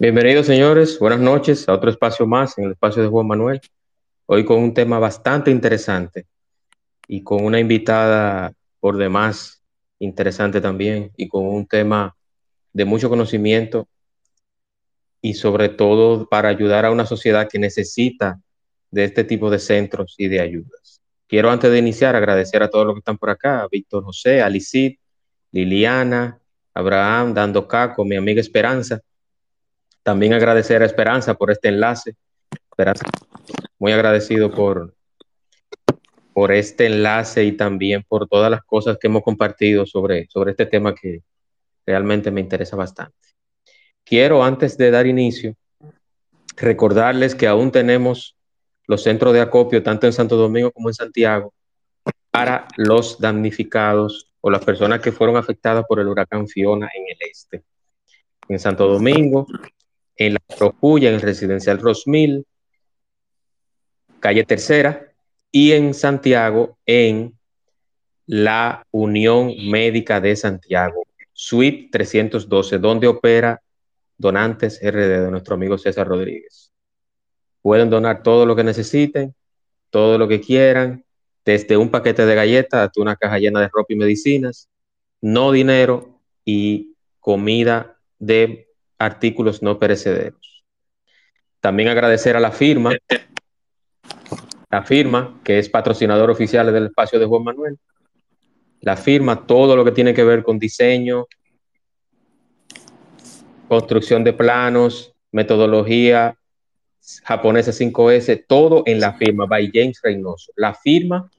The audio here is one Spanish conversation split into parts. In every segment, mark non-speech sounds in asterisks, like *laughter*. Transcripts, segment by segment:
Bienvenidos señores, buenas noches a otro espacio más en el espacio de Juan Manuel. Hoy con un tema bastante interesante y con una invitada por demás interesante también y con un tema de mucho conocimiento y sobre todo para ayudar a una sociedad que necesita de este tipo de centros y de ayudas. Quiero antes de iniciar agradecer a todos los que están por acá, Víctor José, a Liliana, Abraham, Dando Caco, mi amiga Esperanza, también agradecer a Esperanza por este enlace. Esperanza, muy agradecido por, por este enlace y también por todas las cosas que hemos compartido sobre, sobre este tema que realmente me interesa bastante. Quiero, antes de dar inicio, recordarles que aún tenemos los centros de acopio, tanto en Santo Domingo como en Santiago, para los damnificados o las personas que fueron afectadas por el huracán Fiona en el este. En Santo Domingo en la Procuya, en el residencial Rosmil, calle Tercera, y en Santiago, en la Unión Médica de Santiago, suite 312, donde opera Donantes RD de nuestro amigo César Rodríguez. Pueden donar todo lo que necesiten, todo lo que quieran, desde un paquete de galletas hasta una caja llena de ropa y medicinas, no dinero y comida de artículos no perecederos. También agradecer a la firma, la firma que es patrocinador oficial del espacio de Juan Manuel. La firma, todo lo que tiene que ver con diseño, construcción de planos, metodología japonesa 5S, todo en la firma by James Reynoso. La firma,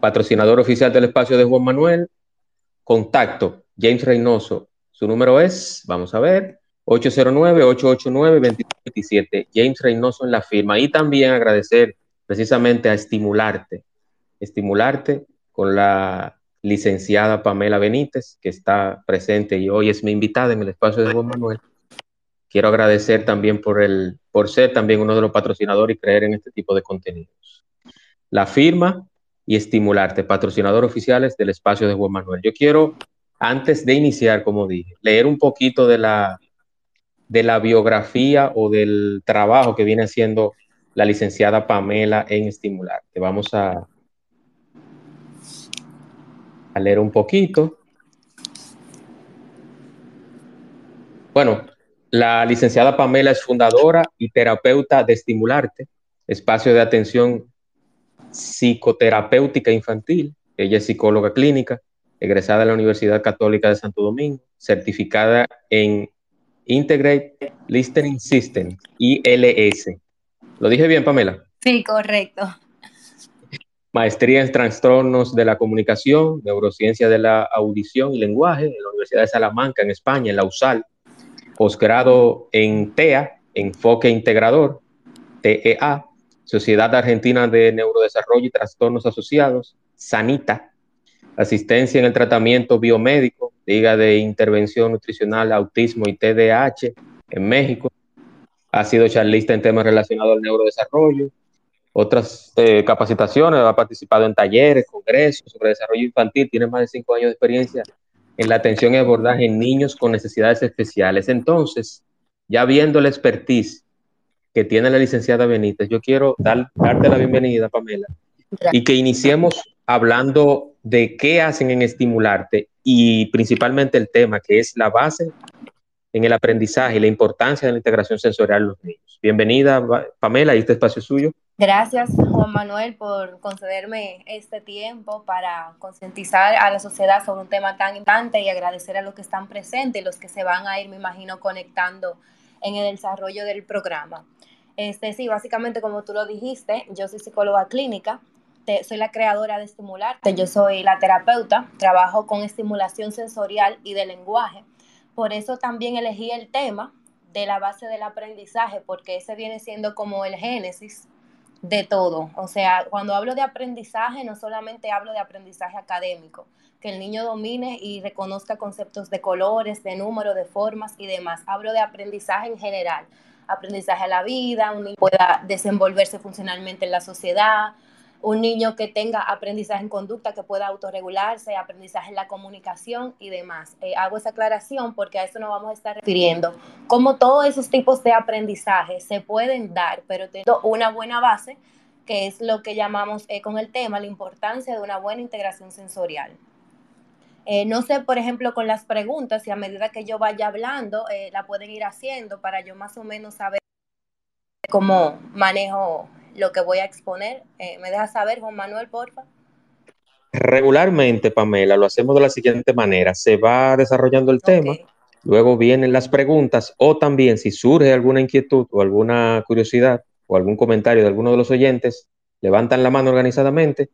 patrocinador oficial del espacio de Juan Manuel, contacto James Reynoso su número es, vamos a ver, 809-889-2227. James Reynoso en la firma. Y también agradecer precisamente a Estimularte. Estimularte con la licenciada Pamela Benítez, que está presente y hoy es mi invitada en el espacio de Juan Manuel. Quiero agradecer también por, el, por ser también uno de los patrocinadores y creer en este tipo de contenidos. La firma y Estimularte, patrocinador oficiales del espacio de Juan Manuel. Yo quiero antes de iniciar, como dije, leer un poquito de la, de la biografía o del trabajo que viene haciendo la licenciada Pamela en Estimular. Que vamos a, a leer un poquito. Bueno, la licenciada Pamela es fundadora y terapeuta de Estimularte, espacio de atención psicoterapéutica infantil. Ella es psicóloga clínica, egresada de la Universidad Católica de Santo Domingo, certificada en Integrate Listening System, ILS. ¿Lo dije bien, Pamela? Sí, correcto. Maestría en Trastornos de la Comunicación, Neurociencia de la Audición y Lenguaje en la Universidad de Salamanca, en España, en la USAL. Posgrado en TEA, Enfoque Integrador, TEA, Sociedad Argentina de Neurodesarrollo y Trastornos Asociados, SANITA, asistencia en el tratamiento biomédico, diga de intervención nutricional, autismo y TDAH en México. Ha sido charlista en temas relacionados al neurodesarrollo, otras eh, capacitaciones, ha participado en talleres, congresos sobre desarrollo infantil, tiene más de cinco años de experiencia en la atención y abordaje en niños con necesidades especiales. Entonces, ya viendo la expertise que tiene la licenciada Benítez, yo quiero dar, darte la bienvenida, Pamela, y que iniciemos hablando de qué hacen en estimularte y principalmente el tema que es la base en el aprendizaje y la importancia de la integración sensorial en los niños. Bienvenida, Pamela, y este espacio suyo. Gracias, Juan Manuel, por concederme este tiempo para concientizar a la sociedad sobre un tema tan importante y agradecer a los que están presentes y los que se van a ir, me imagino, conectando en el desarrollo del programa. Este, sí, básicamente como tú lo dijiste, yo soy psicóloga clínica, soy la creadora de Estimularte, yo soy la terapeuta, trabajo con estimulación sensorial y de lenguaje. Por eso también elegí el tema de la base del aprendizaje, porque ese viene siendo como el génesis de todo. O sea, cuando hablo de aprendizaje, no solamente hablo de aprendizaje académico, que el niño domine y reconozca conceptos de colores, de números, de formas y demás. Hablo de aprendizaje en general, aprendizaje a la vida, un niño pueda desenvolverse funcionalmente en la sociedad, un niño que tenga aprendizaje en conducta, que pueda autorregularse, aprendizaje en la comunicación y demás. Eh, hago esa aclaración porque a eso nos vamos a estar refiriendo. Como todos esos tipos de aprendizaje se pueden dar, pero teniendo una buena base, que es lo que llamamos eh, con el tema la importancia de una buena integración sensorial. Eh, no sé, por ejemplo, con las preguntas, si a medida que yo vaya hablando, la pueden ir haciendo para yo más o menos saber cómo manejo lo que voy a exponer. Eh, ¿Me deja saber, Juan Manuel, porfa? Regularmente, Pamela, lo hacemos de la siguiente manera. Se va desarrollando el tema, luego vienen las preguntas o también si surge alguna inquietud o alguna curiosidad o algún comentario de alguno de los oyentes, levantan la mano organizadamente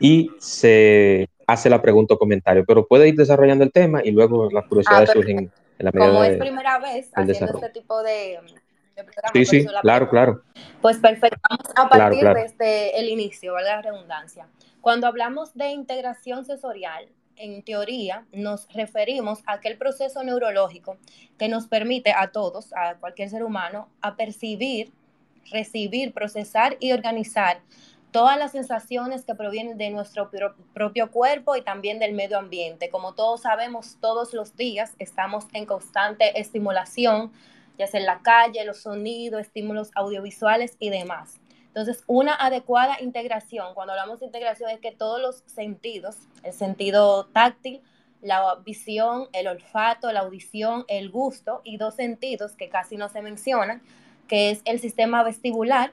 y se hace la pregunta o comentario. Pero puede ir desarrollando el tema y luego las curiosidades ah, surgen en la medida Como es primera vez haciendo este tipo de, Sí, sí, claro, claro. Pues perfecto. Vamos a partir desde el inicio, valga la redundancia. Cuando hablamos de integración sensorial, en teoría nos referimos a aquel proceso neurológico que nos permite a todos, a cualquier ser humano, a percibir, recibir, procesar y organizar todas las sensaciones que provienen de nuestro propio cuerpo y también del medio ambiente. Como todos sabemos, todos los días estamos en constante estimulación ya sea en la calle, los sonidos, estímulos audiovisuales y demás. Entonces, una adecuada integración, cuando hablamos de integración es que todos los sentidos, el sentido táctil, la visión, el olfato, la audición, el gusto y dos sentidos que casi no se mencionan, que es el sistema vestibular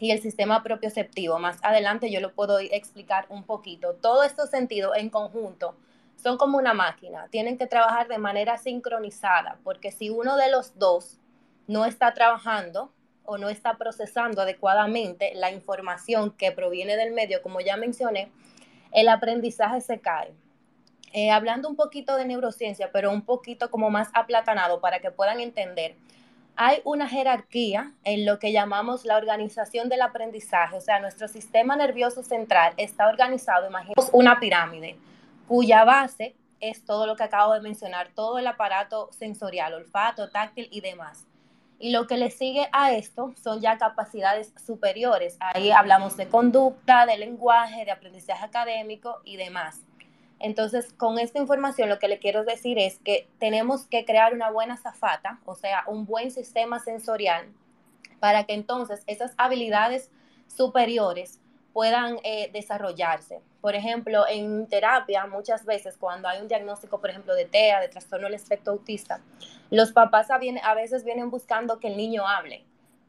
y el sistema propioceptivo. Más adelante yo lo puedo explicar un poquito. Todos estos sentidos en conjunto son como una máquina, tienen que trabajar de manera sincronizada, porque si uno de los dos no está trabajando o no está procesando adecuadamente la información que proviene del medio, como ya mencioné, el aprendizaje se cae. Eh, hablando un poquito de neurociencia, pero un poquito como más aplatanado para que puedan entender, hay una jerarquía en lo que llamamos la organización del aprendizaje, o sea, nuestro sistema nervioso central está organizado, imaginemos una pirámide cuya base es todo lo que acabo de mencionar, todo el aparato sensorial, olfato, táctil y demás. Y lo que le sigue a esto son ya capacidades superiores. Ahí hablamos de conducta, de lenguaje, de aprendizaje académico y demás. Entonces, con esta información lo que le quiero decir es que tenemos que crear una buena zafata, o sea, un buen sistema sensorial, para que entonces esas habilidades superiores puedan eh, desarrollarse. Por ejemplo, en terapia, muchas veces cuando hay un diagnóstico, por ejemplo, de TEA, de trastorno del espectro autista, los papás a, a veces vienen buscando que el niño hable,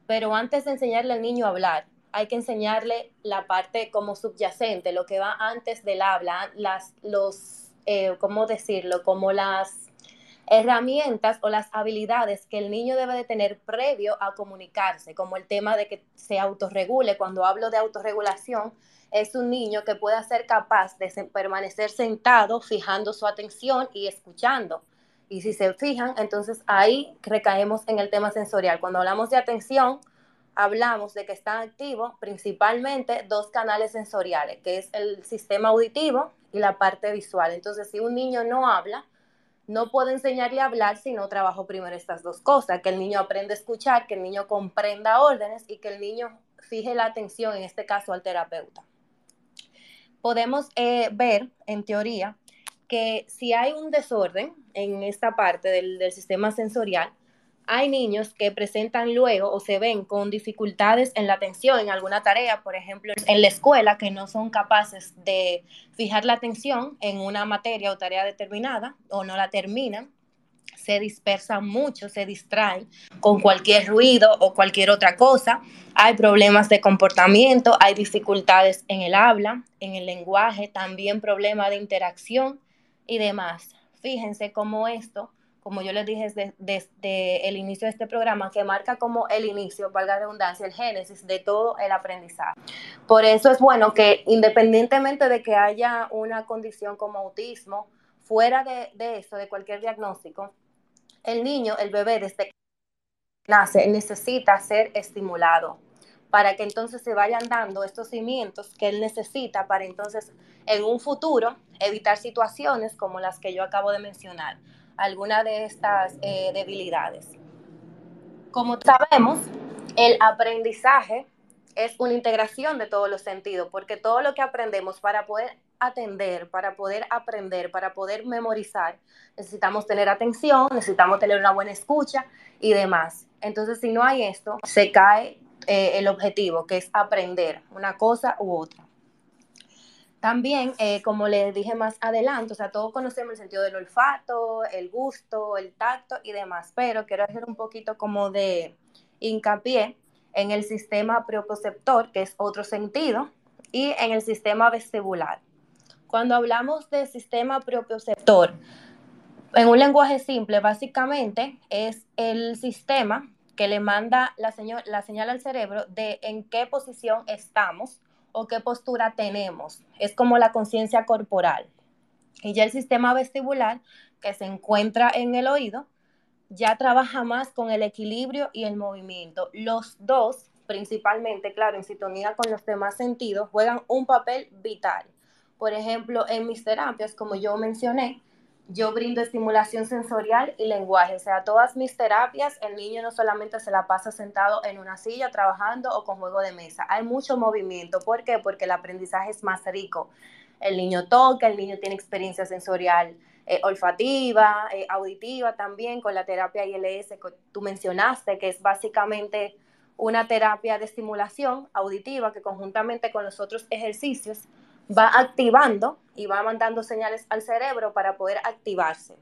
pero antes de enseñarle al niño a hablar, hay que enseñarle la parte como subyacente, lo que va antes del habla, las, los, eh, ¿cómo decirlo? Como las herramientas o las habilidades que el niño debe de tener previo a comunicarse, como el tema de que se autorregule. Cuando hablo de autorregulación, es un niño que pueda ser capaz de permanecer sentado, fijando su atención y escuchando. Y si se fijan, entonces ahí recaemos en el tema sensorial. Cuando hablamos de atención, hablamos de que están activos principalmente dos canales sensoriales, que es el sistema auditivo y la parte visual. Entonces, si un niño no habla, no puedo enseñarle a hablar si no trabajo primero estas dos cosas, que el niño aprenda a escuchar, que el niño comprenda órdenes y que el niño fije la atención, en este caso al terapeuta. Podemos eh, ver, en teoría, que si hay un desorden en esta parte del, del sistema sensorial, hay niños que presentan luego o se ven con dificultades en la atención en alguna tarea, por ejemplo, en la escuela, que no son capaces de fijar la atención en una materia o tarea determinada o no la terminan, se dispersan mucho, se distraen con cualquier ruido o cualquier otra cosa. Hay problemas de comportamiento, hay dificultades en el habla, en el lenguaje, también problemas de interacción y demás. Fíjense cómo esto como yo les dije desde, el inicio de este programa, que marca como el inicio, valga la redundancia, el génesis de todo el aprendizaje. Por eso es bueno que independientemente de que haya una condición como autismo, fuera de, eso, de cualquier diagnóstico, el niño, el bebé, desde nace necesita ser estimulado para que entonces se vayan dando estos cimientos que él necesita para entonces en un futuro evitar situaciones como las que yo acabo de mencionar, alguna de estas eh, debilidades. Como sabemos, el aprendizaje es una integración de todos los sentidos, porque todo lo que aprendemos para poder atender, para poder aprender, para poder memorizar, necesitamos tener atención, necesitamos tener una buena escucha y demás. Entonces, si no hay esto, se cae eh, el objetivo, que es aprender una cosa u otra. También, eh, como les dije más adelante, o sea, todos conocemos el sentido del olfato, el gusto, el tacto y demás, pero quiero hacer un poquito como de hincapié en el sistema propioceptor, que es otro sentido, y en el sistema vestibular. Cuando hablamos del sistema propioceptor, en un lenguaje simple, básicamente es el sistema que le manda la, la señal al cerebro de en qué posición estamos o qué postura tenemos. Es como la conciencia corporal. Y ya el sistema vestibular, que se encuentra en el oído, ya trabaja más con el equilibrio y el movimiento. Los dos, principalmente, claro, en sintonía con los demás sentidos, juegan un papel vital. Por ejemplo, en mis terapias, como yo mencioné, yo brindo estimulación sensorial y lenguaje. O sea, todas mis terapias, el niño no solamente se la pasa sentado en una silla trabajando o con juego de mesa. Hay mucho movimiento. ¿Por qué? Porque el aprendizaje es más rico. El niño toca, el niño tiene experiencia sensorial eh, olfativa, eh, auditiva también, con la terapia ILS que tú mencionaste, que es básicamente una terapia de estimulación auditiva que conjuntamente con los otros ejercicios va activando y va mandando señales al cerebro para poder activarse.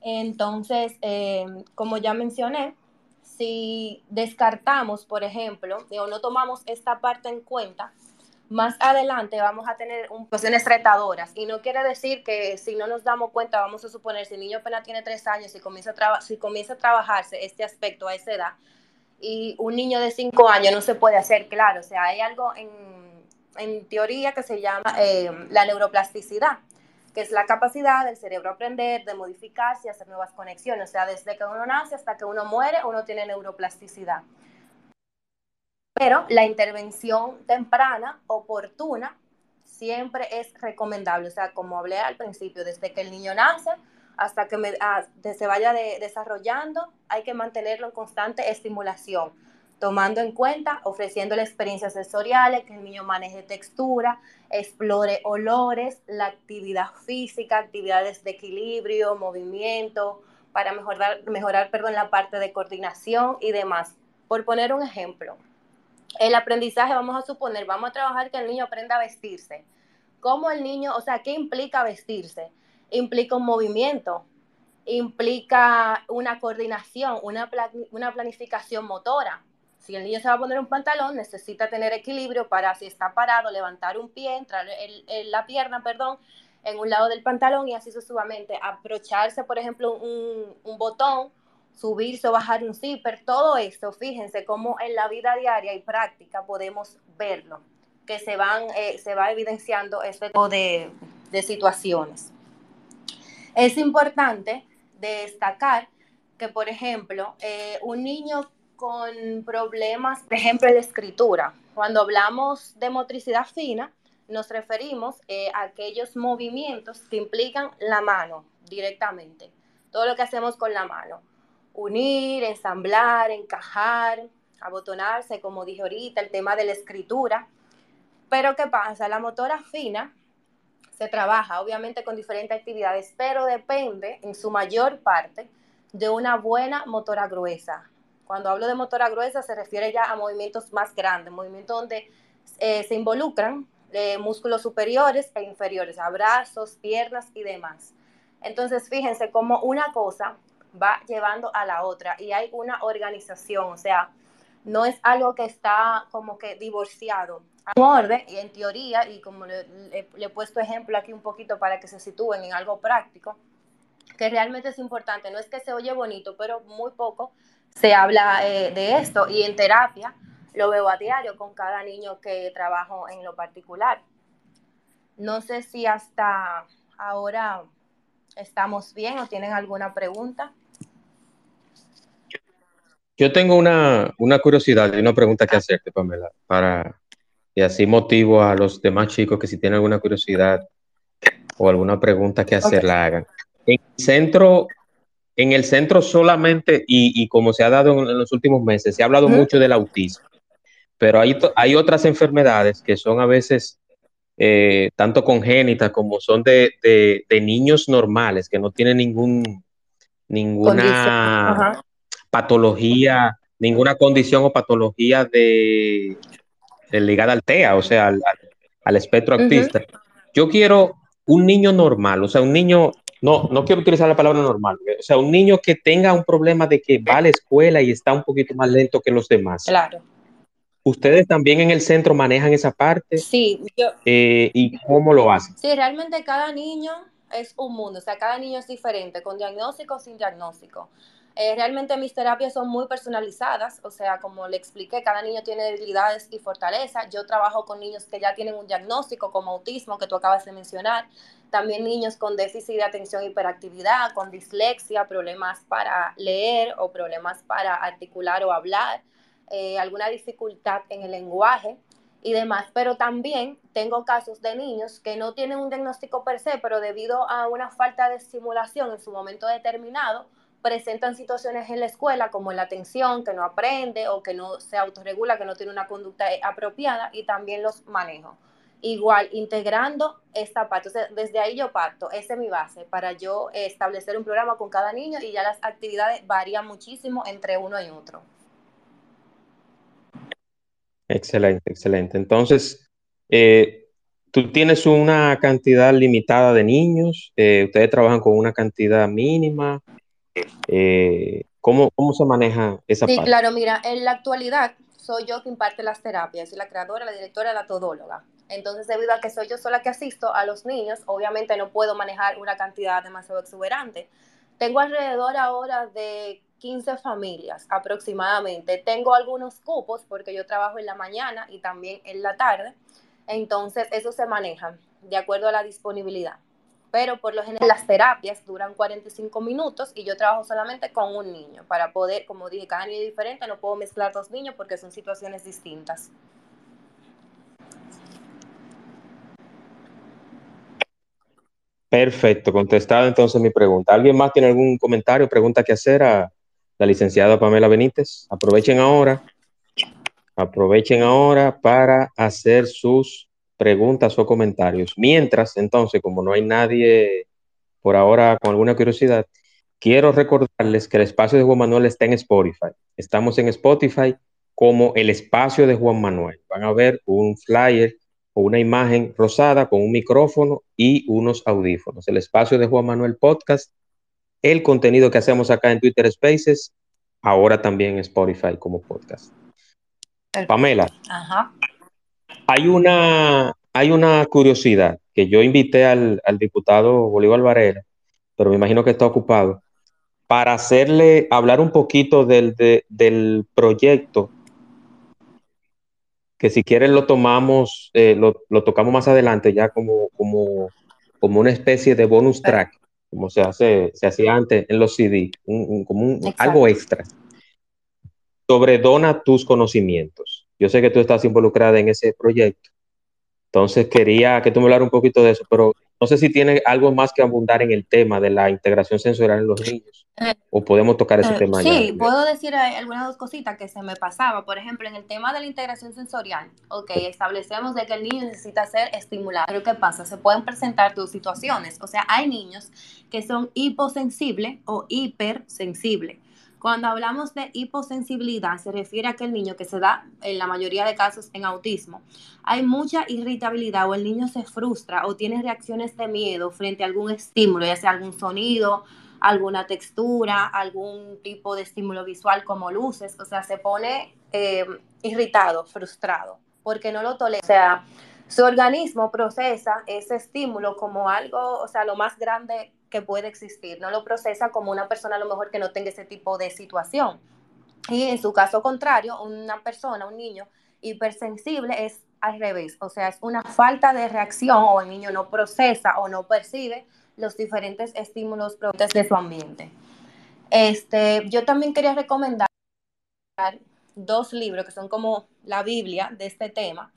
Entonces, eh, como ya mencioné, si descartamos, por ejemplo, o no tomamos esta parte en cuenta, más adelante vamos a tener cuestiones retadoras. Y no quiere decir que si no nos damos cuenta, vamos a suponer, si el niño apenas tiene tres años y comienza a si comienza a trabajarse este aspecto a esa edad, y un niño de cinco años no se puede hacer, claro, o sea, hay algo en en teoría que se llama eh, la neuroplasticidad, que es la capacidad del cerebro aprender, de modificarse y hacer nuevas conexiones. O sea, desde que uno nace hasta que uno muere, uno tiene neuroplasticidad. Pero la intervención temprana, oportuna, siempre es recomendable. O sea, como hablé al principio, desde que el niño nace hasta que ah, se vaya desarrollando, hay que mantenerlo en constante estimulación tomando en cuenta, ofreciéndole experiencias sensoriales, que el niño maneje textura, explore olores, la actividad física, actividades de equilibrio, movimiento, para mejorar, mejorar perdón, la parte de coordinación y demás. Por poner un ejemplo, el aprendizaje, vamos a suponer, vamos a trabajar que el niño aprenda a vestirse. ¿Cómo el niño, o sea, qué implica vestirse? Implica un movimiento, implica una coordinación, una, una planificación motora si el niño se va a poner un pantalón, necesita tener equilibrio para si está parado, levantar un pie, entrar la pierna, perdón, en un lado del pantalón y así sucesivamente. Aprocharse, por ejemplo, un, botón, subirse o bajar un zipper, todo esto, fíjense cómo en la vida diaria y práctica podemos verlo, que se, van, eh, se va evidenciando este tipo de, situaciones. Es importante destacar que, por ejemplo, eh, un niño con problemas, por ejemplo, en la escritura. Cuando hablamos de motricidad fina, nos referimos eh, a aquellos movimientos que implican la mano directamente. Todo lo que hacemos con la mano. Unir, ensamblar, encajar, abotonarse, como dije ahorita, el tema de la escritura. Pero ¿qué pasa? La motora fina se trabaja obviamente con diferentes actividades, pero depende en su mayor parte de una buena motora gruesa, cuando hablo de motora gruesa se refiere ya a movimientos más grandes, movimientos donde eh, se involucran eh, músculos superiores e inferiores, brazos, piernas y demás. Entonces, fíjense cómo una cosa va llevando a la otra y hay una organización, o sea, no es algo que está como que divorciado. Un orden y en teoría, y como le, le, he puesto ejemplo aquí un poquito para que se sitúen en algo práctico, que realmente es importante, no es que se oye bonito, pero muy poco se habla eh, de esto y en terapia lo veo a diario con cada niño que trabajo en lo particular. No sé si hasta ahora estamos bien o tienen alguna pregunta. Yo tengo una, una curiosidad y una pregunta que hacerte, Pamela, para y así motivo a los demás chicos que si tienen alguna curiosidad o alguna pregunta que hacer, la hagan. En el centro, en el centro solamente, y, como se ha dado en, los últimos meses, se ha hablado mucho del autismo, pero hay, hay otras enfermedades que son a veces eh, tanto congénitas como son de, de, niños normales, que no tienen ningún, ninguna patología, ninguna condición o patología de, ligada al TEA, o sea, al, espectro autista. Yo quiero un niño normal, o sea, un niño, no, no quiero utilizar la palabra normal, o sea, un niño que tenga un problema de que va a la escuela y está un poquito más lento que los demás. Claro. ¿Ustedes también en el centro manejan esa parte? Sí, yo. Eh, ¿Y cómo lo hacen? Sí, realmente cada niño es un mundo, o sea, cada niño es diferente, con diagnóstico o sin diagnóstico. Eh, realmente mis terapias son muy personalizadas, o sea, como le expliqué, cada niño tiene debilidades y fortalezas. Yo trabajo con niños que ya tienen un diagnóstico como autismo, que tú acabas de mencionar, también niños con déficit de atención hiperactividad, con dislexia, problemas para leer o problemas para articular o hablar, eh, alguna dificultad en el lenguaje y demás, pero también tengo casos de niños que no tienen un diagnóstico per se, pero debido a una falta de estimulación en su momento determinado, presentan situaciones en la escuela como la atención, que no aprende o que no se autorregula, que no tiene una conducta apropiada y también los manejo. Igual, integrando esta parte. Entonces, desde ahí yo parto, esa es mi base para yo establecer un programa con cada niño y ya las actividades varían muchísimo entre uno y otro. Excelente, excelente. Entonces, eh, tú tienes una cantidad limitada de niños, eh, ustedes trabajan con una cantidad mínima, eh, ¿cómo, ¿cómo, se maneja esa sí, claro, mira, en la actualidad soy yo que imparte las terapias, soy la creadora, la directora, la todóloga. Entonces, debido a que soy yo sola que asisto a los niños, obviamente no puedo manejar una cantidad demasiado exuberante. Tengo alrededor ahora de 15 familias aproximadamente. Tengo algunos cupos porque yo trabajo en la mañana y también en la tarde. Entonces, eso se maneja de acuerdo a la disponibilidad pero por lo general las terapias duran 45 minutos y yo trabajo solamente con un niño para poder, como dije, cada niño es diferente, no puedo mezclar dos niños porque son situaciones distintas. Perfecto, contestado entonces mi pregunta. ¿Alguien más tiene algún comentario, pregunta que hacer a la licenciada Pamela Benítez? Aprovechen ahora, aprovechen ahora para hacer sus preguntas o comentarios. Mientras, entonces, como no hay nadie por ahora con alguna curiosidad, quiero recordarles que el espacio de Juan Manuel está en Spotify. Estamos en Spotify como el espacio de Juan Manuel. Van a ver un flyer o una imagen rosada con un micrófono y unos audífonos. El espacio de Juan Manuel Podcast, el contenido que hacemos acá en Twitter Spaces, ahora también en Spotify como podcast. Pamela. Ajá. Hay una, hay una curiosidad que yo invité al, diputado Bolívar Varela, pero me imagino que está ocupado, para hacerle hablar un poquito del, del proyecto, que si quieren lo tomamos, eh, lo, tocamos más adelante ya como, como, como una especie de bonus track, como se hace, se hacía antes en los CD, como algo extra sobre dona tus conocimientos. Yo sé que tú estás involucrada en ese proyecto. Entonces quería que tú me hablaras un poquito de eso, pero no sé si tiene algo más que abundar en el tema de la integración sensorial en los niños eh, o podemos tocar ese eh, tema. Sí, puedo decir algunas dos cositas que se me pasaba. Por ejemplo, en el tema de la integración sensorial, ok, establecemos de que el niño necesita ser estimulado. Pero ¿qué pasa? Se pueden presentar dos situaciones. O sea, hay niños que son hiposensibles o hipersensibles. Cuando hablamos de hiposensibilidad, se refiere a aquel niño que se da en la mayoría de casos en autismo. Hay mucha irritabilidad o el niño se frustra o tiene reacciones de miedo frente a algún estímulo, ya sea algún sonido, alguna textura, algún tipo de estímulo visual como luces, o sea, se pone eh, irritado, frustrado, porque no lo tolera. O sea, su organismo procesa ese estímulo como algo, o sea, lo más grande que puede existir, no lo procesa como una persona a lo mejor que no tenga ese tipo de situación. Y en su caso contrario, una persona, un niño hipersensible es al revés, o sea, es una falta de reacción o el niño no procesa o no percibe los diferentes estímulos de su ambiente. Este, yo también quería recomendar dos libros que son como la Biblia de este tema,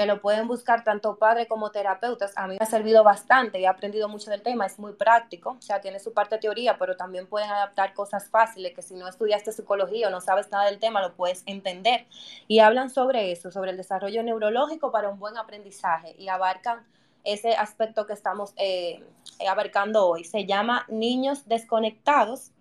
que lo pueden buscar tanto padres como terapeutas. A mí me ha servido bastante y he aprendido mucho del tema, es muy práctico, o sea, tiene su parte de teoría, pero también pueden adaptar cosas fáciles que si no estudiaste psicología o no sabes nada del tema, lo puedes entender. Y hablan sobre eso, sobre el desarrollo neurológico para un buen aprendizaje y abarcan ese aspecto que estamos eh, abarcando hoy. Se llama Niños Desconectados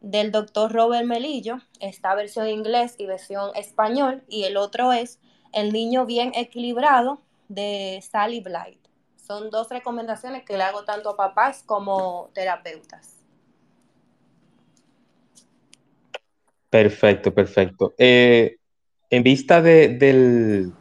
del doctor Robert Melillo, esta versión inglés y versión español, y el otro es El niño bien equilibrado de Sally Blight. Son dos recomendaciones que le hago tanto a papás como terapeutas. Perfecto, perfecto. Eh, en vista de, del,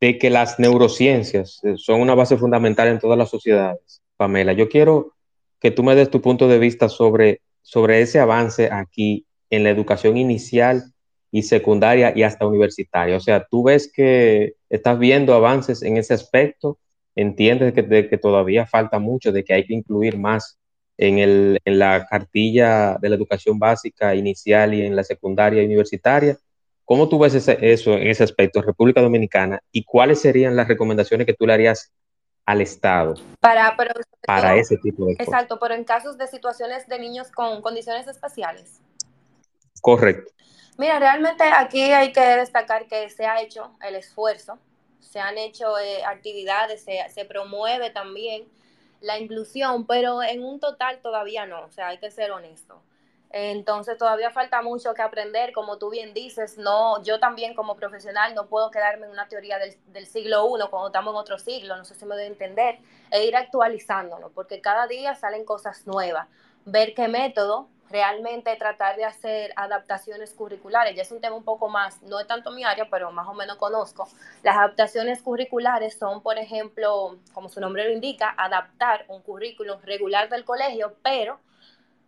de que las neurociencias eh, son una base fundamental en todas las sociedades, Pamela, yo quiero que tú me des tu punto de vista sobre sobre ese avance aquí en la educación inicial y secundaria y hasta universitaria. O sea, tú ves que estás viendo avances en ese aspecto, entiendes que, que todavía falta mucho, de que hay que incluir más en, el, en la cartilla de la educación básica inicial y en la secundaria y universitaria. ¿Cómo tú ves eso en ese aspecto, República Dominicana? ¿Y cuáles serían las recomendaciones que tú le harías al Estado para, para ese tipo de cosas. Exacto, pero en casos de situaciones de niños con condiciones especiales. Correcto. Mira, realmente aquí hay que destacar que se ha hecho el esfuerzo, se han hecho eh, actividades, se, se promueve también la inclusión, pero en un total todavía no, o sea, hay que ser honesto. Entonces todavía falta mucho que aprender, como tú bien dices, no, yo también como profesional no puedo quedarme en una teoría del, del siglo I cuando estamos en otro siglo, no sé si me doy a entender, e ir actualizándolo, porque cada día salen cosas nuevas, ver qué método realmente tratar de hacer adaptaciones curriculares, ya es un tema un poco más, no es tanto mi área, pero más o menos conozco. Las adaptaciones curriculares son, por ejemplo, como su nombre lo indica, adaptar un currículum regular del colegio, pero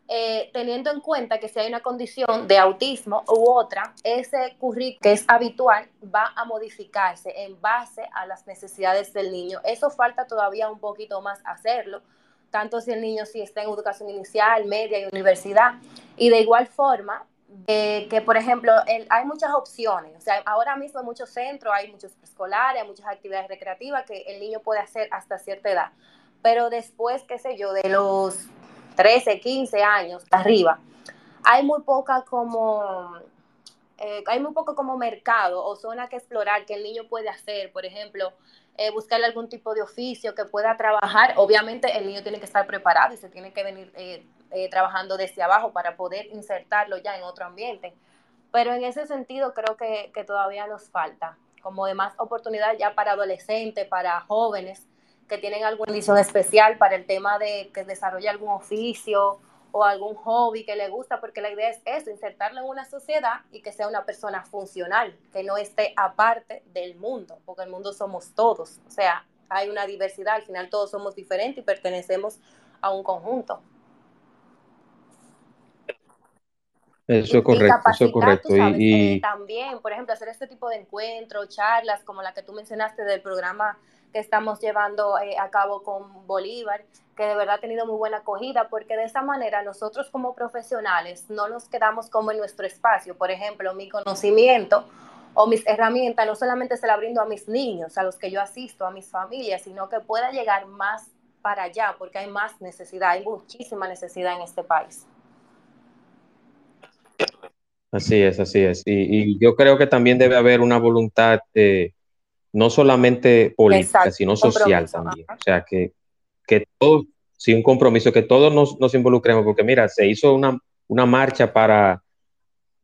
eh, teniendo en cuenta que si hay una condición de autismo u otra, ese currículum que es habitual va a modificarse en base a las necesidades del niño. Eso falta todavía un poquito más hacerlo, tanto si el niño si está en educación inicial, media y universidad. Y de igual forma, que por ejemplo, hay muchas opciones. O sea, ahora mismo hay muchos centros, hay muchos escolares, hay muchas actividades recreativas que el niño puede hacer hasta cierta edad. Pero después, qué sé yo, de los 13, 15 años arriba, hay muy poca como, eh, hay muy poco como mercado o zona que explorar que el niño puede hacer, por ejemplo, eh, buscarle algún tipo de oficio que pueda trabajar. Obviamente el niño tiene que estar preparado y se tiene que venir eh, trabajando desde abajo para poder insertarlo ya en otro ambiente. Pero en ese sentido creo que, que todavía nos falta como de más oportunidad ya para adolescentes, para jóvenes, que tienen alguna condición especial para el tema de que desarrolle algún oficio o algún hobby que le gusta, porque la idea es eso, insertarlo en una sociedad y que sea una persona funcional, que no esté aparte del mundo, porque el mundo somos todos, o sea, hay una diversidad, al final todos somos diferentes y pertenecemos a un conjunto. Eso es correcto, eso es correcto. y, también, por ejemplo, hacer este tipo de encuentros, charlas como la que tú mencionaste del programa que estamos llevando eh, a cabo con Bolívar, que de verdad ha tenido muy buena acogida, porque de esa manera nosotros como profesionales no nos quedamos como en nuestro espacio. Por ejemplo, mi conocimiento o mis herramientas no solamente se la brindo a mis niños, a los que yo asisto, a mis familias, sino que pueda llegar más para allá, porque hay más necesidad, hay muchísima necesidad en este país. Así es, así es. Y, yo creo que también debe haber una voluntad eh, no solamente política, sino social también. O sea, que, que todos, sí, un compromiso, que todos nos, nos involucremos, porque mira, se hizo una, una marcha para,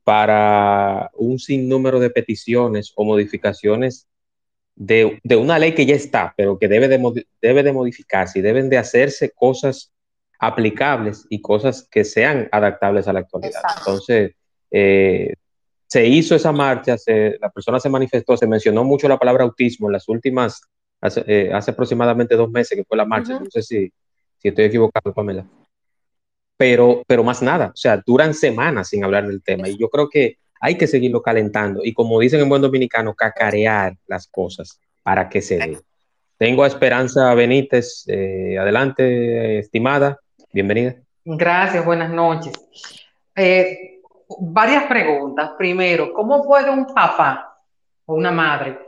para un sinnúmero de peticiones o modificaciones de, de, una ley que ya está, pero que debe de, debe de modificarse y deben de hacerse cosas aplicables y cosas que sean adaptables a la actualidad. Entonces, eh, se hizo esa marcha, la persona se manifestó, se mencionó mucho la palabra autismo en las últimas, hace, eh, aproximadamente dos meses que fue la marcha, no sé si, si estoy equivocado, Pamela. Pero, pero más nada, o sea, duran semanas sin hablar del tema y yo creo que hay que seguirlo calentando y como dicen en buen dominicano, cacarear las cosas para que se dé. Tengo a Esperanza Benítez, eh, adelante, estimada, bienvenida. Gracias, buenas noches. Eh, varias preguntas. Primero, ¿cómo puede un papá o una madre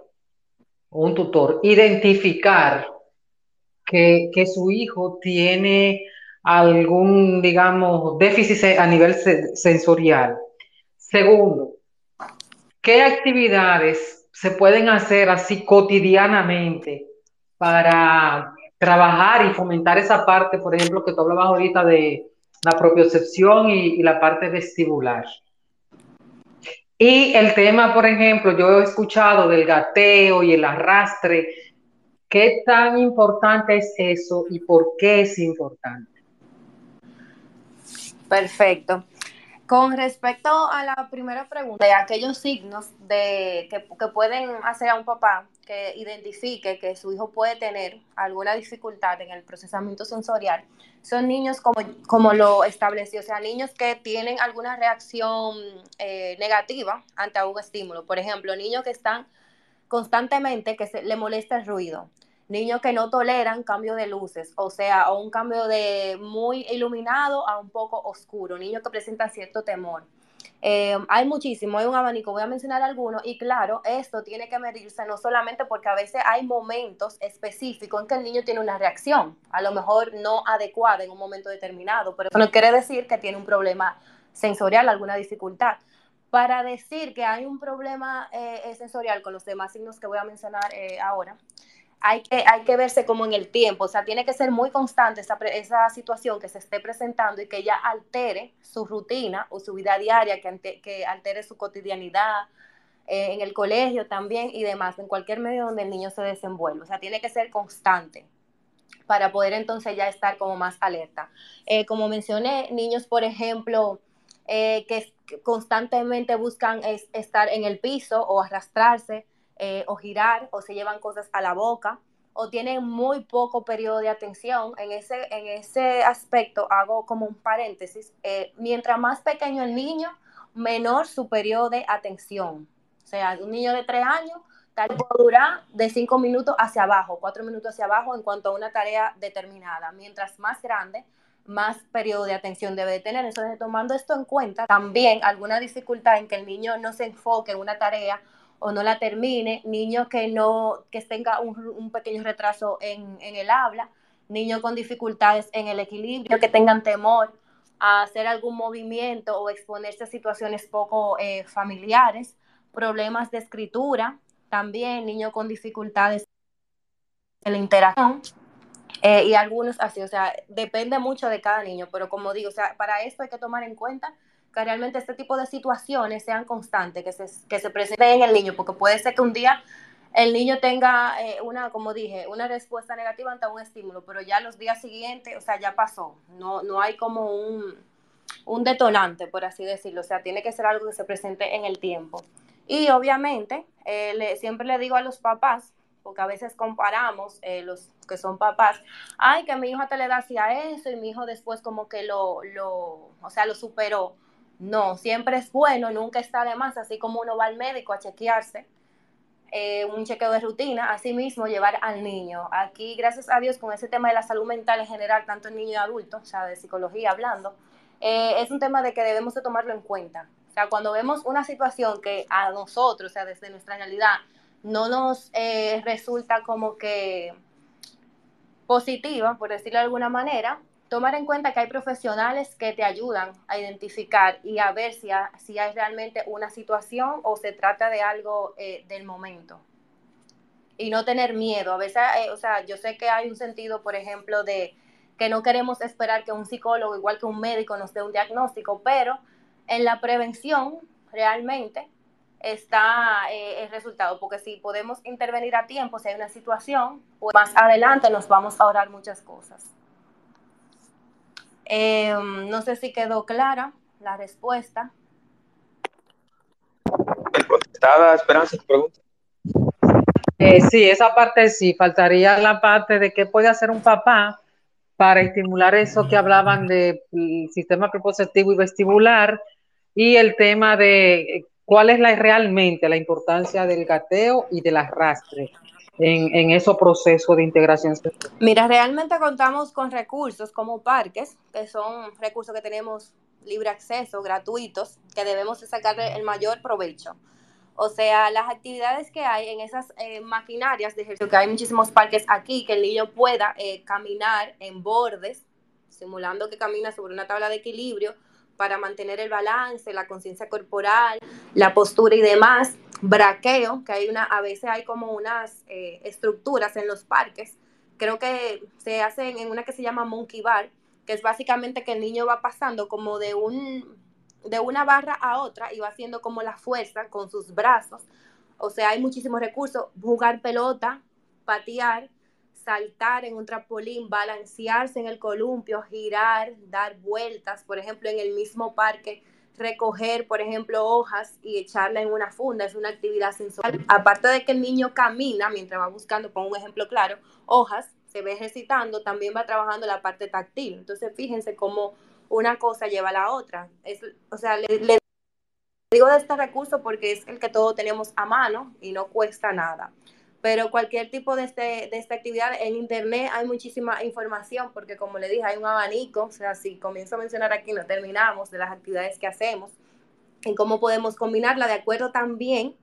o un tutor identificar que, su hijo tiene algún, digamos, déficit a nivel sensorial? Segundo, ¿qué actividades se pueden hacer así cotidianamente para trabajar y fomentar esa parte, por ejemplo, que tú hablabas ahorita de la propiocepción y, la parte vestibular. Y el tema, por ejemplo, yo he escuchado del gateo y el arrastre. ¿Qué tan importante es eso y por qué es importante? Perfecto. Con respecto a la primera pregunta, de aquellos signos de, que, pueden hacer a un papá que identifique que su hijo puede tener alguna dificultad en el procesamiento sensorial, son niños como, como lo estableció, o sea, niños que tienen alguna reacción eh, negativa ante un estímulo. Por ejemplo, niños que están constantemente, que se, le molesta el ruido niños que no toleran cambio de luces, o sea, o un cambio de muy iluminado a un poco oscuro, niños que presentan cierto temor. Eh, hay muchísimo, hay un abanico, voy a mencionar algunos y claro, esto tiene que medirse no solamente porque a veces hay momentos específicos en que el niño tiene una reacción, a lo mejor no adecuada en un momento determinado, pero eso no quiere decir que tiene un problema sensorial, alguna dificultad. Para decir que hay un problema eh, sensorial con los demás signos que voy a mencionar eh, ahora, hay que, hay que verse como en el tiempo, o sea, tiene que ser muy constante esa, esa situación que se esté presentando y que ya altere su rutina o su vida diaria, que, que altere su cotidianidad eh, en el colegio también y demás, en cualquier medio donde el niño se desenvuelva, o sea, tiene que ser constante para poder entonces ya estar como más alerta. Eh, como mencioné, niños, por ejemplo, eh, que constantemente buscan estar en el piso o arrastrarse, eh, o girar o se llevan cosas a la boca o tienen muy poco periodo de atención. En ese, en ese aspecto hago como un paréntesis. Eh, mientras más pequeño el niño, menor su periodo de atención. O sea, un niño de tres años tal vez puede durar de cinco minutos hacia abajo, cuatro minutos hacia abajo en cuanto a una tarea determinada. Mientras más grande, más periodo de atención debe de tener. Entonces, tomando esto en cuenta, también alguna dificultad en que el niño no se enfoque en una tarea o no la termine, niños que no, que tenga un, pequeño retraso en, el habla, niños con dificultades en el equilibrio, que tengan temor a hacer algún movimiento o exponerse a situaciones poco eh, familiares, problemas de escritura, también niños con dificultades en la interacción. Eh, y algunos así, o sea, depende mucho de cada niño, pero como digo, o sea, para esto hay que tomar en cuenta que realmente este tipo de situaciones sean constantes, que se, que se presenten en el niño, porque puede ser que un día el niño tenga eh, una, como dije, una respuesta negativa ante un estímulo, pero ya los días siguientes, o sea, ya pasó, no, no hay como un, un detonante, por así decirlo, o sea, tiene que ser algo que se presente en el tiempo. Y obviamente, eh, siempre le digo a los papás, porque a veces comparamos eh, los que son papás, ay, que mi hijo te le da hacia eso y mi hijo después como que lo, lo, o sea, lo superó. No, siempre es bueno, nunca está de más, así como uno va al médico a chequearse, eh, un chequeo de rutina, así mismo llevar al niño. Aquí, gracias a Dios, con ese tema de la salud mental en general, tanto en niño y adulto, o sea, de psicología hablando, eh, es un tema de que debemos de tomarlo en cuenta. O sea, cuando vemos una situación que a nosotros, o sea, desde nuestra realidad, no nos eh, resulta como que positiva, por decirlo de alguna manera, tomar en cuenta que hay profesionales que te ayudan a identificar y a ver si, si hay realmente una situación o se trata de algo eh, del momento. Y no tener miedo. A veces, eh, o sea, yo sé que hay un sentido, por ejemplo, de que no queremos esperar que un psicólogo, igual que un médico, nos dé un diagnóstico, pero en la prevención realmente está eh, el resultado, porque si podemos intervenir a tiempo, si hay una situación, pues más adelante nos vamos a ahorrar muchas cosas. Em, no sé si quedó clara la respuesta. Contestada, Esperanza, tu pregunta. Eh, sí, esa parte sí, faltaría la parte de qué puede hacer un papá para estimular eso que hablaban del sistema prepositivo y vestibular y el tema de eh, cuál es la, realmente la importancia del gateo y del arrastre en, en esos procesos de integración Mira, realmente contamos con recursos como parques, que son recursos que tenemos libre acceso, gratuitos, que debemos sacarle el mayor provecho. O sea, las actividades que hay en esas eh, maquinarias de ejercicio, que hay muchísimos parques aquí, que el niño pueda eh, caminar en bordes, simulando que camina sobre una tabla de equilibrio para mantener el balance, la conciencia corporal, la postura y demás. Braqueo, que hay una, a veces hay como unas eh, estructuras en los parques. Creo que se hacen en una que se llama Monkey Bar, que es básicamente que el niño va pasando como de un de una barra a otra y va haciendo como la fuerza con sus brazos. O sea, hay muchísimos recursos, jugar pelota, patear, saltar en un trampolín, balancearse en el columpio, girar, dar vueltas, por ejemplo, en el mismo parque, recoger, por ejemplo, hojas y echarla en una funda, es una actividad sensorial. Aparte de que el niño camina mientras va buscando, por un ejemplo claro, hojas, se ve ejercitando, también va trabajando la parte táctil. Entonces, fíjense cómo una cosa lleva a la otra. Es, o sea, le, digo de este recurso porque es el que todos tenemos a mano y no cuesta nada. Pero cualquier tipo de, este, de esta actividad en Internet hay muchísima información porque como le dije, hay un abanico, o sea, si comienzo a mencionar aquí no terminamos de las actividades que hacemos y cómo podemos combinarla de acuerdo también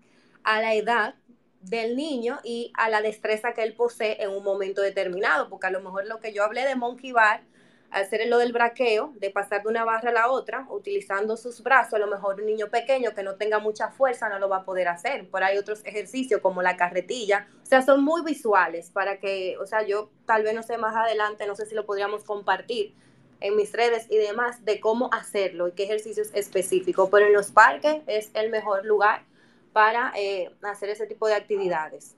a la edad del niño y a la destreza que él posee en un momento determinado, porque a lo mejor lo que yo hablé de Monkey Bar hacer lo del braqueo, de pasar de una barra a la otra, utilizando sus brazos, a lo mejor un niño pequeño que no tenga mucha fuerza no lo va a poder hacer. Por ahí otros ejercicios como la carretilla, o sea, son muy visuales para que, o sea, yo tal vez no sé más adelante, no sé si lo podríamos compartir en mis redes y demás de cómo hacerlo y qué ejercicios específicos, pero en los parques es el mejor lugar para eh, hacer ese tipo de actividades.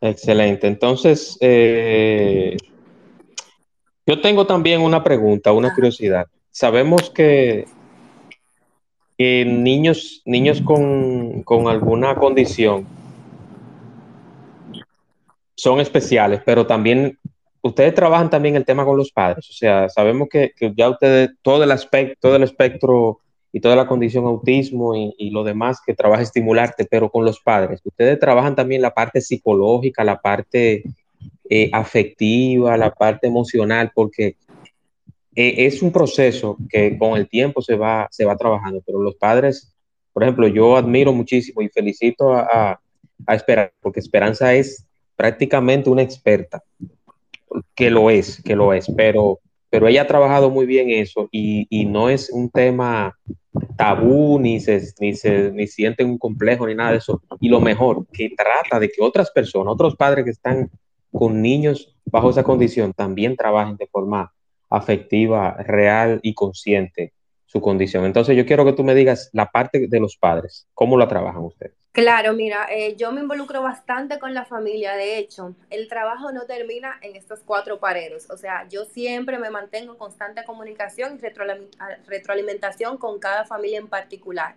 Excelente. Entonces, eh, yo tengo también una pregunta, una curiosidad. Sabemos que, niños, niños con, con, alguna condición son especiales, pero también ustedes trabajan también el tema con los padres. O sea, sabemos que, que ya ustedes, todo el aspecto, todo el espectro y toda la condición autismo y, lo demás que trabaja estimularte, pero con los padres. Ustedes trabajan también la parte psicológica, la parte eh, afectiva, la parte emocional, porque eh, es un proceso que con el tiempo se va, se va trabajando, pero los padres, por ejemplo, yo admiro muchísimo y felicito a, a Esperanza, porque Esperanza es prácticamente una experta, que lo es, que lo es, pero pero ella ha trabajado muy bien eso y, y no es un tema tabú, ni se, ni se ni siente un complejo, ni nada de eso. Y lo mejor, que trata de que otras personas, otros padres que están con niños bajo esa condición, también trabajen de forma afectiva, real y consciente su condición. Entonces yo quiero que tú me digas la parte de los padres, ¿cómo la trabajan ustedes? Claro, mira, eh, yo me involucro bastante con la familia. De hecho, el trabajo no termina en estos cuatro paredes. O sea, yo siempre me mantengo en constante comunicación y retroalimentación con cada familia en particular.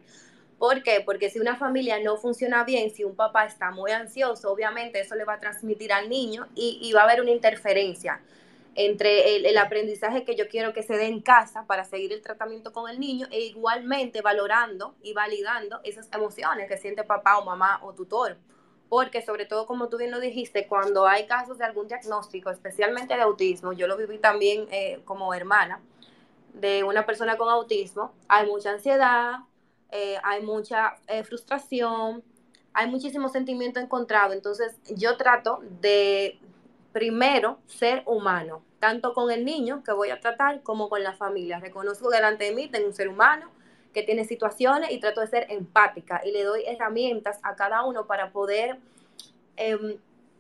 ¿Por qué? Porque si una familia no funciona bien, si un papá está muy ansioso, obviamente eso le va a transmitir al niño y va a haber una interferencia entre el, aprendizaje que yo quiero que se dé en casa para seguir el tratamiento con el niño e igualmente valorando y validando esas emociones que siente papá o mamá o tutor. Porque sobre todo, como tú bien lo dijiste, cuando hay casos de algún diagnóstico, especialmente de autismo, yo lo viví también eh, como hermana de una persona con autismo, hay mucha ansiedad, eh, hay mucha eh, frustración, hay muchísimo sentimiento encontrado. Entonces, yo trato de primero ser humano, tanto con el niño que voy a tratar como con la familia. Reconozco delante de mí, tengo un ser humano que tiene situaciones y trato de ser empática y le doy herramientas a cada uno para poder em,